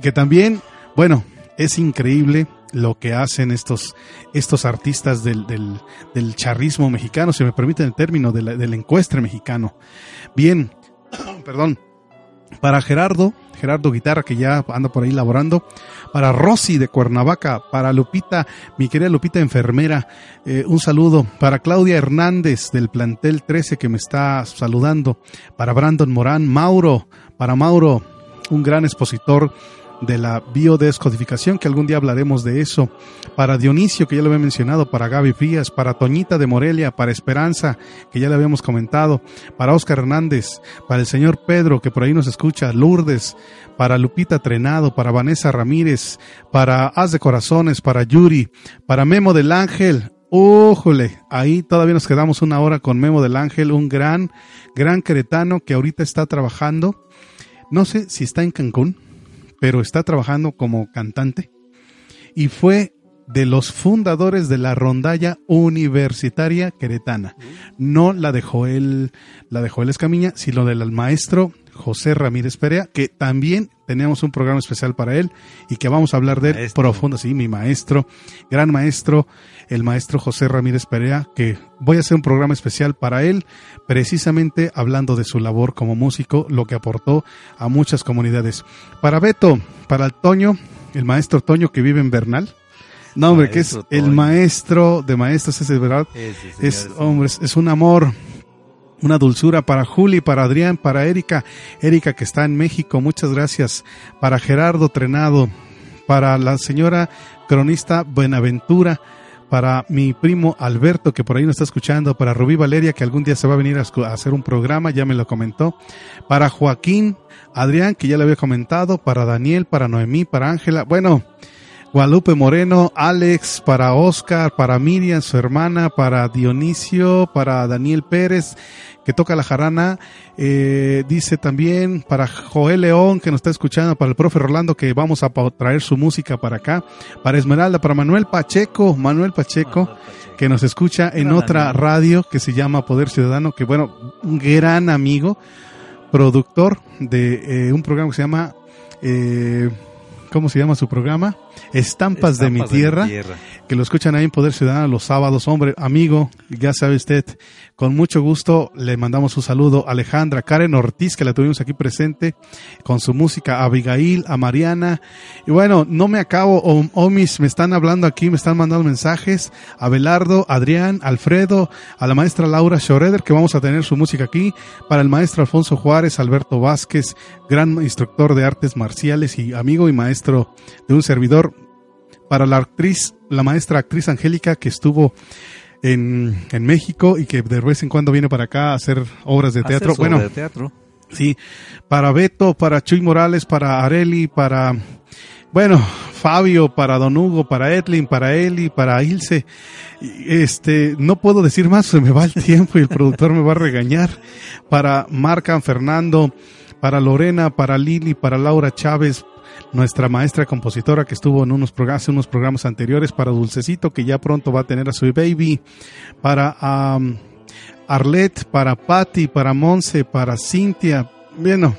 [SPEAKER 1] Que también, bueno, es increíble lo que hacen estos, estos artistas del, del, charrismo mexicano, si me permiten el término, del encuestre mexicano. Bien, *coughs* perdón, para Gerardo, Gerardo Guitarra, que ya anda por ahí laborando, para Rosy de Cuernavaca, para Lupita, mi querida Lupita enfermera, eh, un saludo, para Claudia Hernández del plantel 13 que me está saludando, para Brandon Morán, Mauro, para Mauro, un gran expositor de la biodescodificación, que algún día hablaremos de eso, para Dionisio, que ya lo había mencionado, para Gaby Frías, para Toñita de Morelia, para Esperanza, que ya le habíamos comentado, para Oscar Hernández, para el señor Pedro, que por ahí nos escucha, Lourdes, para Lupita Trenado, para Vanessa Ramírez, para Haz de Corazones, para Yuri, para Memo del Ángel, ¡Ójole! Ahí todavía nos quedamos una hora con Memo del Ángel, un gran, gran queretano que ahorita está trabajando. No sé si está en Cancún, pero está trabajando como cantante. Y fue de los fundadores de la rondalla universitaria queretana. No la de Joel, la de Joel Escamiña, sino del maestro José Ramírez Perea, que también tenemos un programa especial para él y que vamos a hablar de él profundo, sí, mi maestro, gran maestro, el maestro José Ramírez Perea, que voy a hacer un programa especial para él, precisamente hablando de su labor como músico, lo que aportó a muchas comunidades. Para Beto, para el Toño, el maestro Toño que vive en Bernal, no, hombre, que es el maestro de maestros, ese verdad. es, hombre, es un amor una dulzura para Juli, para Adrián, para Erika, Erika que está en México, muchas gracias. Para Gerardo Trenado, para la señora cronista Buenaventura, para mi primo Alberto, que por ahí nos está escuchando, para Rubí Valeria, que algún día se va a venir a, hacer un programa, ya me lo comentó, para Joaquín, Adrián, que ya le había comentado, para Daniel, para Noemí, para Ángela, bueno, Guadalupe Moreno, Alex, para Oscar, para Miriam, su hermana, para Dionisio, para Daniel Pérez, que toca la jarana, eh, dice también para Joel León, que nos está escuchando, para el profe Rolando, que vamos a traer su música para acá, para Esmeralda, para Manuel Pacheco, Manuel Pacheco, que nos escucha en
[SPEAKER 2] Gran
[SPEAKER 1] otra
[SPEAKER 2] amigo.
[SPEAKER 1] radio que se llama Poder Ciudadano, que bueno, un gran amigo, productor de eh, un programa que se llama, eh, ¿cómo se llama su programa? Estampas, de mi tierra que lo escuchan ahí en Poder Ciudadano los sábados. Hombre, amigo, ya sabe usted, con mucho gusto le mandamos un saludo. A Alejandra, Karen Ortiz, que la tuvimos aquí presente, con su música, a Abigail, a Mariana. Y bueno, no me acabo, Omis, me están hablando aquí, me están mandando mensajes, a Belardo, Adrián, Alfredo, a la maestra Laura Schroeder, que vamos a tener su música aquí, para el maestro Alfonso Juárez, Alberto Vázquez, gran instructor de artes marciales y amigo y maestro de un servidor, para la actriz, la maestra actriz Angélica que estuvo en, en México y que de vez en cuando viene para acá a hacer obras de teatro. Bueno,
[SPEAKER 2] de teatro.
[SPEAKER 1] sí, para Beto, para Chuy Morales, para Areli, para, bueno, Fabio, para Don Hugo, para Edlin, para Eli, para Ilse. Este, no puedo decir más, se me va el *laughs* tiempo y el productor me va a regañar. Para Marcan Fernando, para Lorena, para Lili, para Laura Chávez, nuestra maestra compositora que estuvo en unos programas, unos programas anteriores, para Dulcecito, que ya pronto va a tener a su baby, para am, Arlet, para Patty, para Monse, para Cintia. Bueno,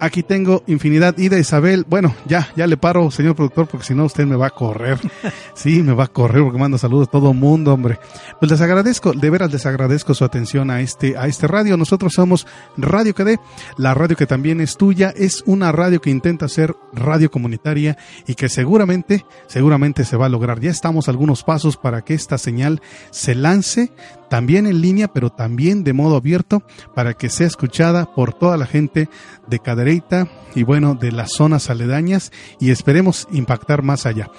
[SPEAKER 1] aquí tengo infinidad. Ida Isabel, bueno, ya, ya le paro, señor productor, porque si no usted me va a correr. *laughs* Sí, me va a correr porque manda saludos a todo mundo, hombre. Pues les agradezco, de veras les agradezco su atención a este, a este radio. Nosotros somos Radio KD, la radio que también es tuya. Es una radio que intenta ser radio comunitaria y que seguramente, seguramente se va a lograr. Ya estamos a algunos pasos para que esta señal se lance también en línea, pero también de modo abierto para que sea escuchada por toda la gente de Y bueno, de las zonas aledañas y esperemos impactar más allá.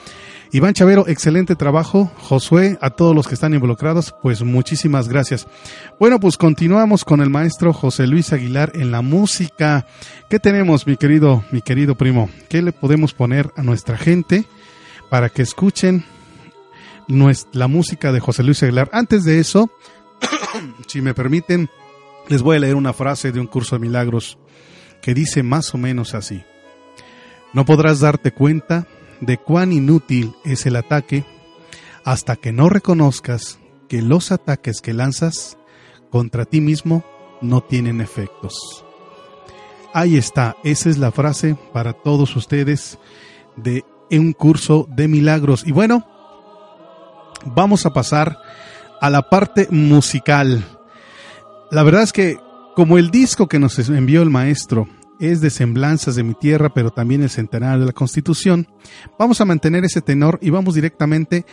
[SPEAKER 1] Iván Chavero, excelente trabajo. Josué, a todos los que están involucrados, pues muchísimas gracias. Bueno, pues continuamos con el maestro José Luis Aguilar en la música. ¿Qué tenemos, mi querido, mi querido primo? ¿Qué le podemos poner a nuestra gente para que escuchen la música de José Luis Aguilar? Antes de eso, *coughs* si me permiten, les voy a leer una frase de un curso de milagros que dice más o menos así. No podrás darte cuenta de cuán inútil es el ataque hasta que no reconozcas que los ataques que lanzas contra ti mismo no tienen efectos. Ahí está, esa es la frase para todos ustedes de un curso de milagros. Y bueno, vamos a pasar a la parte musical. La verdad es que como el disco que nos envió el maestro es de semblanzas de mi tierra, pero también el centenario de la Constitución, vamos a mantener ese tenor y vamos directamente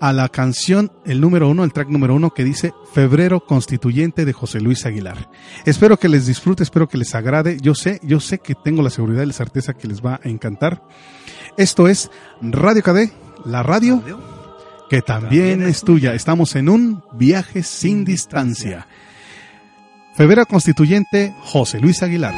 [SPEAKER 1] a la canción, el número uno, el track número uno, que dice Febrero Constituyente de José Luis Aguilar. Espero que les disfrute, espero que les agrade. Yo sé, yo sé que tengo la seguridad y la certeza que les va a encantar. Esto es Radio KD, la radio que también es tuya. Estamos en un viaje sin distancia. Febrero Constituyente, José Luis Aguilar.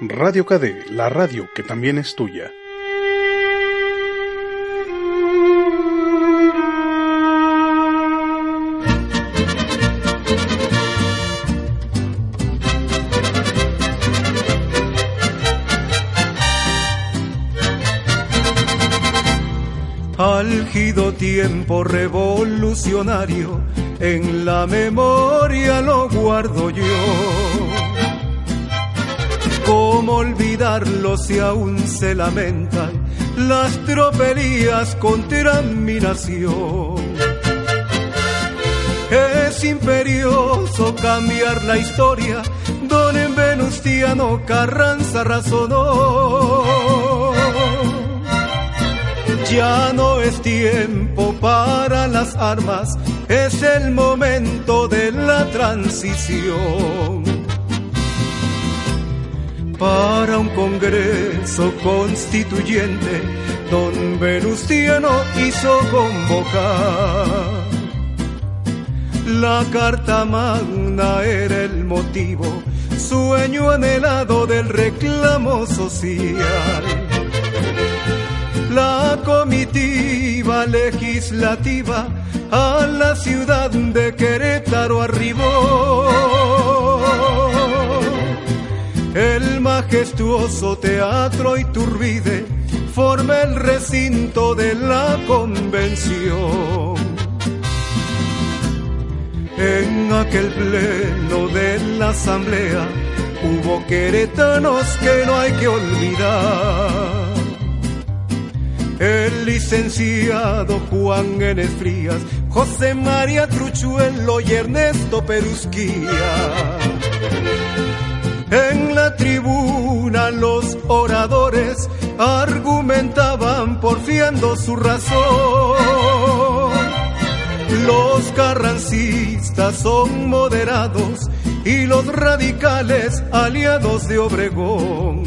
[SPEAKER 1] Radio KD, la radio que también es tuya.
[SPEAKER 4] Álgido tiempo revolucionario, en la memoria lo guardo yo. ¿Cómo olvidarlo si aún se lamentan las tropelías contra mi nación? Es imperioso cambiar la historia, don Venustiano Carranza razonó. Ya no es tiempo para las armas, es el momento de la transición. para un congreso constituyente, don Venustiano hizo convocar. La carta magna era el motivo, sueño anhelado del reclamo social. La comitiva legislativa a la ciudad de Querétaro arribó. El majestuoso teatro Iturbide forma el recinto de la convención. En aquel pleno de la asamblea hubo queretanos que no hay que olvidar. El licenciado Juan Enes Frías, José María Truchuelo y Ernesto Perusquía. En la tribuna los oradores argumentaban porfiando su razón. Los carrancistas son moderados y los radicales aliados de Obregón.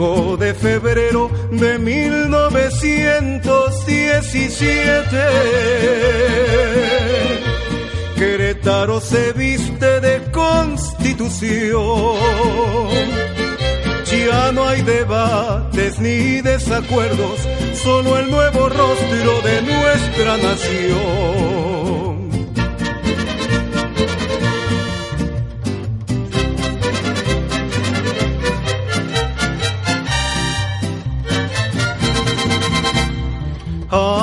[SPEAKER 4] 5 de febrero de 1917. Querétaro se viste de constitución. Ya no hay debates ni desacuerdos, solo el nuevo rostro de nuestra nación.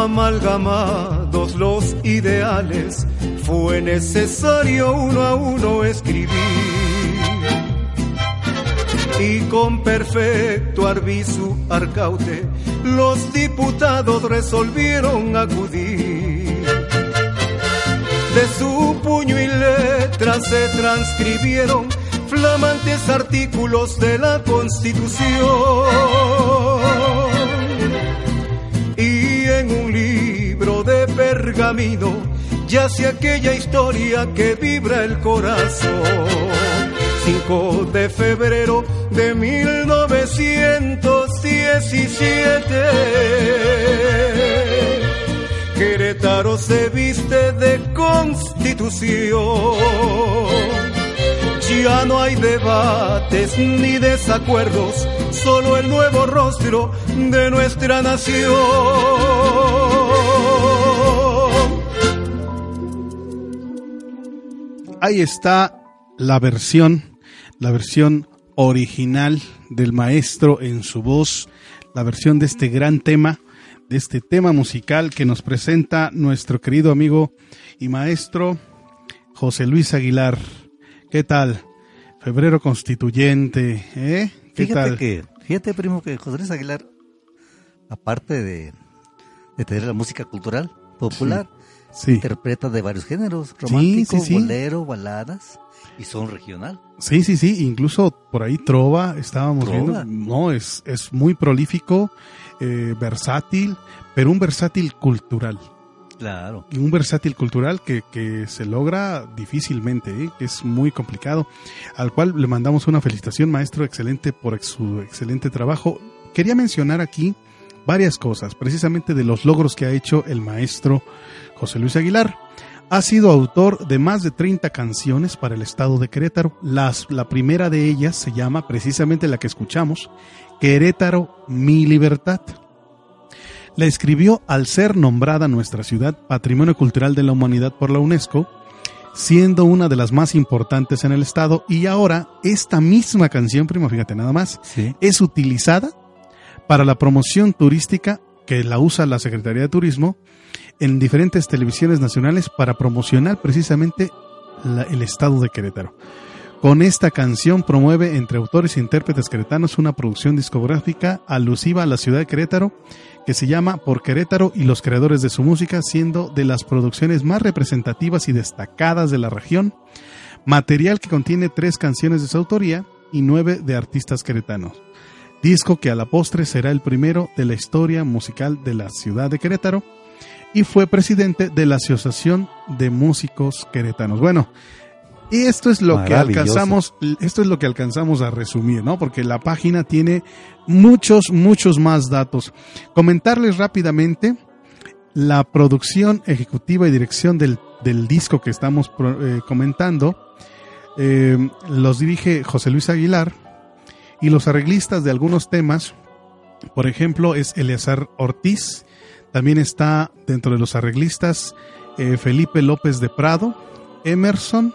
[SPEAKER 4] Amalgamados los ideales, fue necesario uno a uno escribir y con perfecto arbizu arcaute los diputados resolvieron acudir. De su puño y letra se transcribieron flamantes artículos de la Constitución. Libro de pergamino yace aquella historia que vibra el corazón. 5 de febrero de 1917. Querétaro se viste de constitución. Ya no hay debates ni desacuerdos, solo el nuevo rostro de nuestra nación.
[SPEAKER 1] Ahí está la versión, la versión original del maestro en su voz, la versión de este gran tema, de este tema musical que nos presenta nuestro querido amigo y maestro José Luis Aguilar. ¿Qué tal? Febrero constituyente, ¿eh? ¿Qué
[SPEAKER 2] Fíjate
[SPEAKER 1] tal?
[SPEAKER 2] que, fíjate primo que José Luis Aguilar, aparte de, de tener la música cultural popular,
[SPEAKER 1] Sí,
[SPEAKER 2] interpreta de varios géneros, romántico,
[SPEAKER 1] sí, sí.
[SPEAKER 2] bolero, baladas, y son regional.
[SPEAKER 1] sí, sí, sí, incluso por ahí Trova, estábamos
[SPEAKER 2] Trova.
[SPEAKER 1] viendo, no, es, es muy prolífico, eh, versátil, pero un versátil cultural.
[SPEAKER 2] Claro.
[SPEAKER 1] y un versátil cultural que, que se logra difícilmente, ¿eh? que es muy complicado, al cual le mandamos una felicitación, maestro, excelente por su excelente trabajo. Quería mencionar aquí varias cosas, precisamente de los logros que ha hecho el maestro José Luis Aguilar. Ha sido autor de más de 30 canciones para el estado de Querétaro. Las, la primera de ellas se llama, precisamente la que escuchamos, Querétaro, mi libertad. La escribió al ser nombrada nuestra ciudad Patrimonio Cultural de la Humanidad por la UNESCO, siendo una de las más importantes en el estado. Y ahora, esta misma canción, primo, fíjate nada más,
[SPEAKER 2] Sí.
[SPEAKER 1] es utilizada para la promoción turística que la usa la Secretaría de Turismo en diferentes televisiones nacionales para promocionar precisamente el estado de Querétaro. Con esta canción promueve entre autores e intérpretes queretanos una producción discográfica alusiva a la ciudad de Querétaro que se llama Por Querétaro y los creadores de su música, siendo de las producciones más representativas y destacadas de la región. Material que contiene tres canciones de su autoría y nueve de artistas queretanos. Disco que a la postre será el primero de la historia musical de la ciudad de Querétaro y fue presidente de la Asociación de Músicos Queretanos. Bueno, Y esto es lo que alcanzamos, esto es lo que alcanzamos a resumir, ¿no? Porque la página tiene muchos, muchos más datos. Comentarles rápidamente la producción ejecutiva y dirección del, del disco que estamos eh, comentando. eh, los dirige José Luis Aguilar y los arreglistas de algunos temas, por ejemplo, es Eleazar Ortiz. También está dentro de los arreglistas eh, Felipe López de Prado, Emerson.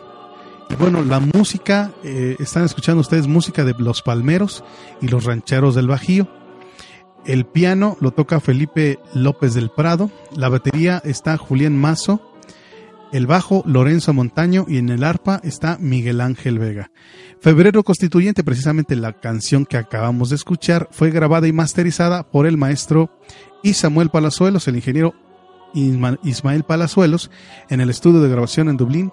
[SPEAKER 1] Y bueno, la música, eh, están escuchando ustedes música de Los Palmeros y Los Rancheros del Bajío. El piano lo toca Felipe López del Prado. La batería está Julián Mazo. El bajo Lorenzo Montaño y en el arpa está Miguel Ángel Vega. Febrero Constituyente, precisamente la canción que acabamos de escuchar, fue grabada y masterizada por el maestro y Samuel Palazuelos, el ingeniero Isma- Ismael Palazuelos, en el estudio de grabación en Dublín,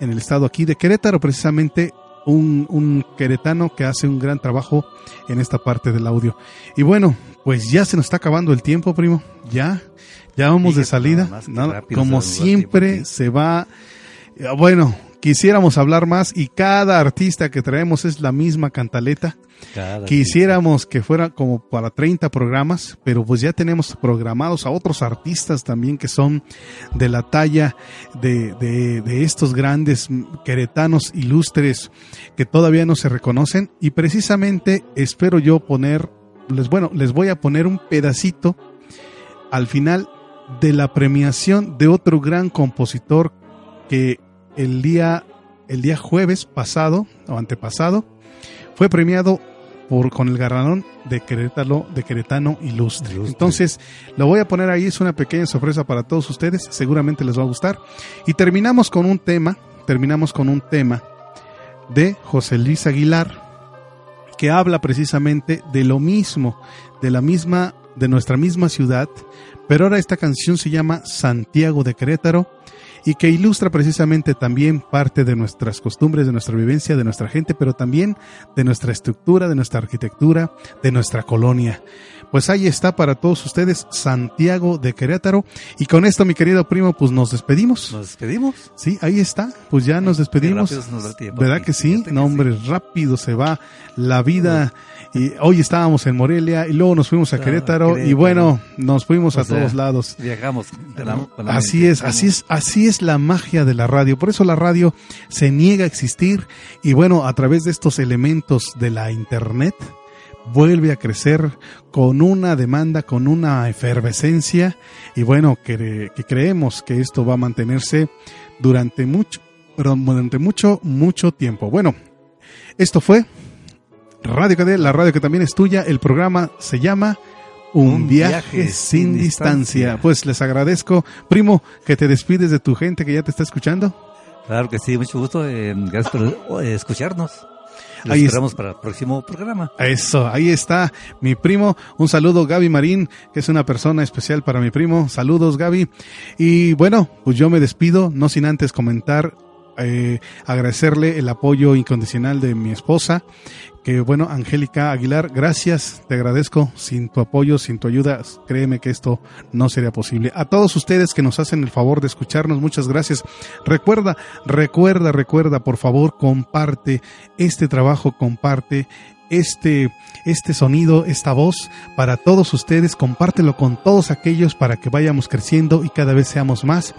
[SPEAKER 1] en el estado aquí de Querétaro, precisamente un, un queretano que hace un gran trabajo en esta parte del audio. Y bueno, pues ya se nos está acabando el tiempo, primo. Ya, ya vamos de salida.
[SPEAKER 2] nada
[SPEAKER 1] como siempre se va. eh, Bueno, quisiéramos hablar más y cada artista que traemos es la misma cantaleta.
[SPEAKER 2] Cada
[SPEAKER 1] Quisiéramos que fuera como para 30 programas, pero pues ya tenemos programados a otros artistas también que son de la talla de, de- de estos grandes queretanos ilustres que todavía no se reconocen y precisamente espero yo poner, les, bueno, les voy a poner un pedacito al final de la premiación de otro gran compositor que el día, el día jueves pasado o antepasado fue premiado por, con el galardón de Querétaro, de Queretano Ilustre.
[SPEAKER 2] Ilustre.
[SPEAKER 1] Entonces, lo voy a poner ahí, es una pequeña sorpresa para todos ustedes, seguramente les va a gustar. Y terminamos con un tema, terminamos con un tema de José Luis Aguilar, que habla precisamente de lo mismo, de la misma, de nuestra misma ciudad, pero ahora esta canción se llama Santiago de Querétaro y que ilustra precisamente también parte de nuestras costumbres, de nuestra vivencia, de nuestra gente, pero también de nuestra estructura, de nuestra arquitectura, de nuestra colonia. Pues ahí está para todos ustedes Santiago de Querétaro. Y con esto, mi querido primo, pues nos despedimos.
[SPEAKER 2] Nos despedimos.
[SPEAKER 1] Sí, ahí está. Pues ya nos despedimos.
[SPEAKER 2] Nos tiempo.
[SPEAKER 1] ¿Verdad que sí?
[SPEAKER 2] Que
[SPEAKER 1] No, hombre, rápido se va la vida. Y hoy estábamos en Morelia y luego nos fuimos a
[SPEAKER 2] Ah,
[SPEAKER 1] Querétaro, y bueno, nos fuimos
[SPEAKER 2] O
[SPEAKER 1] a
[SPEAKER 2] sea,
[SPEAKER 1] todos lados.
[SPEAKER 2] Viajamos. de la- con la
[SPEAKER 1] Así
[SPEAKER 2] mente.
[SPEAKER 1] es, así es, así es la magia de la radio. Por eso la radio se niega a existir y bueno, a través de estos elementos de la internet vuelve a crecer con una demanda, con una efervescencia y bueno, que, que creemos que esto va a mantenerse durante mucho, perdón, durante mucho, mucho tiempo. Bueno, esto fue Radio KD, la radio que también es tuya. El programa se llama Un,
[SPEAKER 2] Un
[SPEAKER 1] viaje,
[SPEAKER 2] viaje
[SPEAKER 1] sin
[SPEAKER 2] sin
[SPEAKER 1] distancia.
[SPEAKER 2] distancia.
[SPEAKER 1] Pues les agradezco, primo, que te despides de tu gente que ya te está escuchando.
[SPEAKER 2] Claro que sí, mucho gusto. eh, gracias por eh, escucharnos. Los
[SPEAKER 1] Ahí es-
[SPEAKER 2] esperamos para el próximo programa.
[SPEAKER 1] Eso, ahí está mi primo. Un saludo, Gaby Marín, que es una persona especial para mi primo. Saludos, Gaby. Y bueno, pues yo me despido, no sin antes comentar, eh, agradecerle el apoyo incondicional de mi esposa, que bueno, Angélica Aguilar, gracias, te agradezco. Sin tu apoyo, sin tu ayuda, créeme que esto no sería posible. A todos ustedes que nos hacen el favor de escucharnos, muchas gracias. Recuerda, recuerda, recuerda, por favor, comparte este trabajo, comparte este, este sonido, esta voz para todos ustedes, compártelo con todos aquellos para que vayamos creciendo y cada vez seamos más,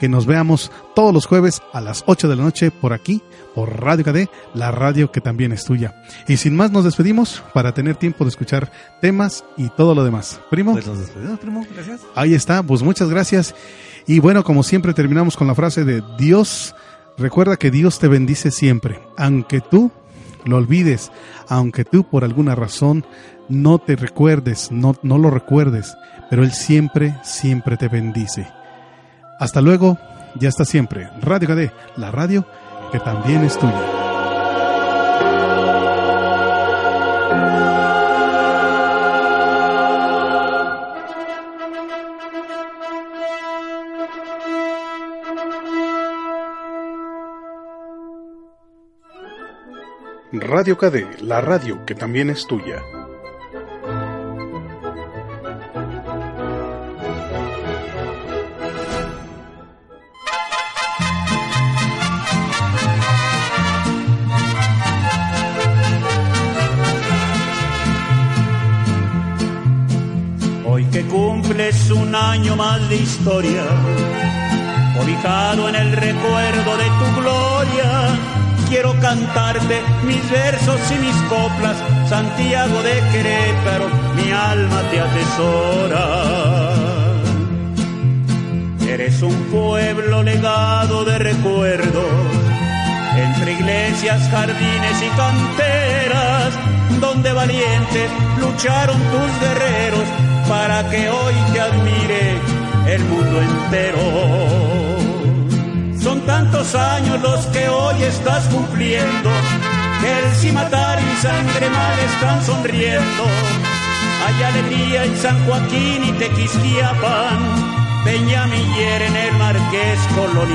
[SPEAKER 1] que nos veamos todos los jueves a las 8 de la noche por aquí, por Radio KD, la radio que también es tuya. Y sin más nos despedimos para tener tiempo de escuchar temas y todo lo demás. Primo.
[SPEAKER 2] Pues nos despedimos, primo. Gracias.
[SPEAKER 1] Ahí está, pues muchas gracias. Y bueno, como siempre terminamos con la frase de Dios, recuerda que Dios te bendice siempre, aunque tú lo olvides, aunque tú por alguna razón no te recuerdes, no, no lo recuerdes, pero Él siempre, siempre te bendice. Hasta luego, ya está siempre. Radio KD, la radio que también es tuya. Radio KD, la radio que también es tuya.
[SPEAKER 7] Hoy que cumples un año más de historia, ubicado en el recuerdo de tu gloria, quiero cantar mis versos y mis coplas, Santiago de Querétaro, mi alma te atesora. Eres un pueblo legado de recuerdos, entre iglesias, jardines y canteras, donde valientes lucharon tus guerreros para que hoy te admire el mundo entero. Son tantos años los que hoy estás cumpliendo, que el cimatar y sangre mal están sonriendo. Hay alegría en San Joaquín y Tequisquiapan, Peñamiller en el Marqués Colón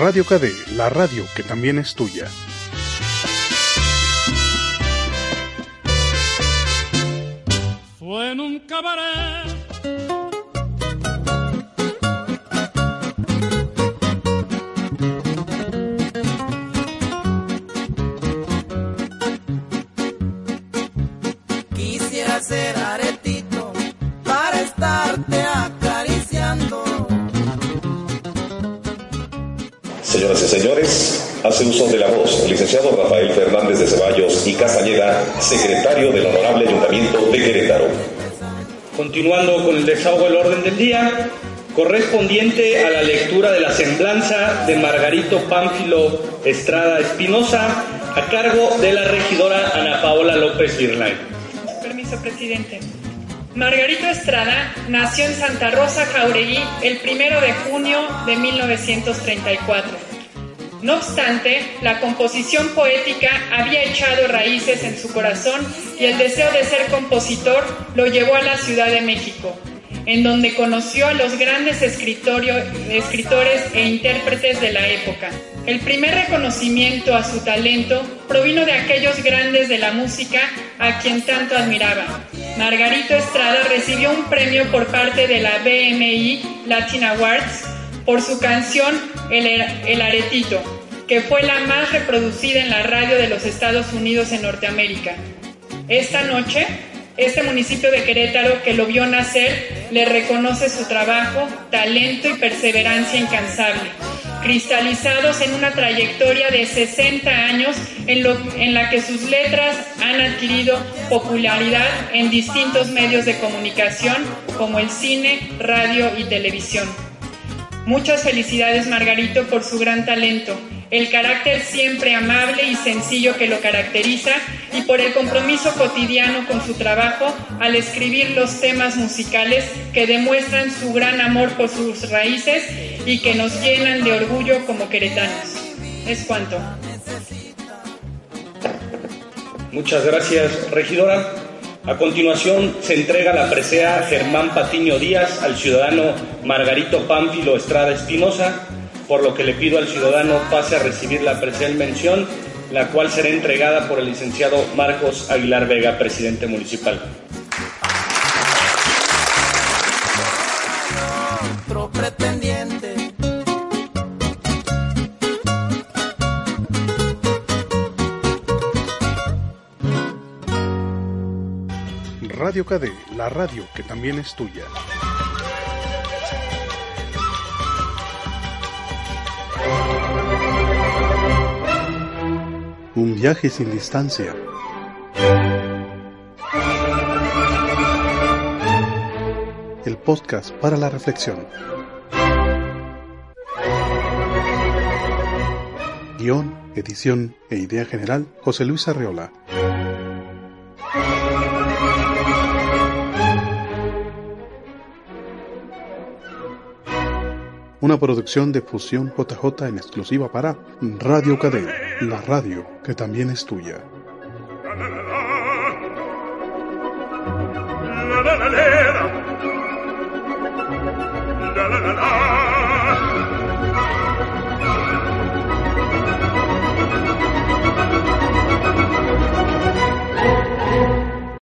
[SPEAKER 1] Radio KD, la radio que también es tuya.
[SPEAKER 8] Fue en un cabaret.
[SPEAKER 9] Secretario del Honorable Ayuntamiento de Querétaro.
[SPEAKER 10] Continuando con el desahogo del orden del día, correspondiente a la lectura de la semblanza de Margarito Pánfilo Estrada Espinosa, a cargo de la regidora Ana Paola López Virlay.
[SPEAKER 11] Permiso, presidente. Margarito Estrada nació en Santa Rosa, Jauregui, el primero de junio de 1934. No obstante, la composición poética había echado raíces en su corazón y el deseo de ser compositor lo llevó a la Ciudad de México, en donde conoció a los grandes escritores e intérpretes de la época. El primer reconocimiento a su talento provino de aquellos grandes de la música a quien tanto admiraba. Margarito Estrada recibió un premio por parte de la BMI Latin Awards por su canción El, Aretito, que fue la más reproducida en la radio de los Estados Unidos en Norteamérica. Esta noche, este municipio de Querétaro que lo vio nacer le reconoce su trabajo, talento y perseverancia incansable, cristalizados en una trayectoria de 60 años en la que sus letras han adquirido popularidad en distintos medios de comunicación como el cine, radio y televisión. Muchas felicidades Margarito por su gran talento, el carácter siempre amable y sencillo que lo caracteriza y por el compromiso cotidiano con su trabajo al escribir los temas musicales que demuestran su gran amor por sus raíces y que nos llenan de orgullo como queretanos. Es cuanto.
[SPEAKER 10] Muchas gracias, regidora. A continuación se entrega la presea Germán Patiño Díaz al ciudadano Margarito Pánfilo Estrada Espinosa, por lo que le pido al ciudadano pase a recibir la presea en mención, la cual será entregada por el licenciado Marcos Aguilar Vega, presidente municipal.
[SPEAKER 1] Radio KD, la radio que también es tuya. Un viaje sin distancia. El podcast para la reflexión. Guión, edición e idea general, José Luis Arreola. una producción de Fusión JJ en exclusiva para Radio Cadena, la radio que también es tuya.
[SPEAKER 8] la la la la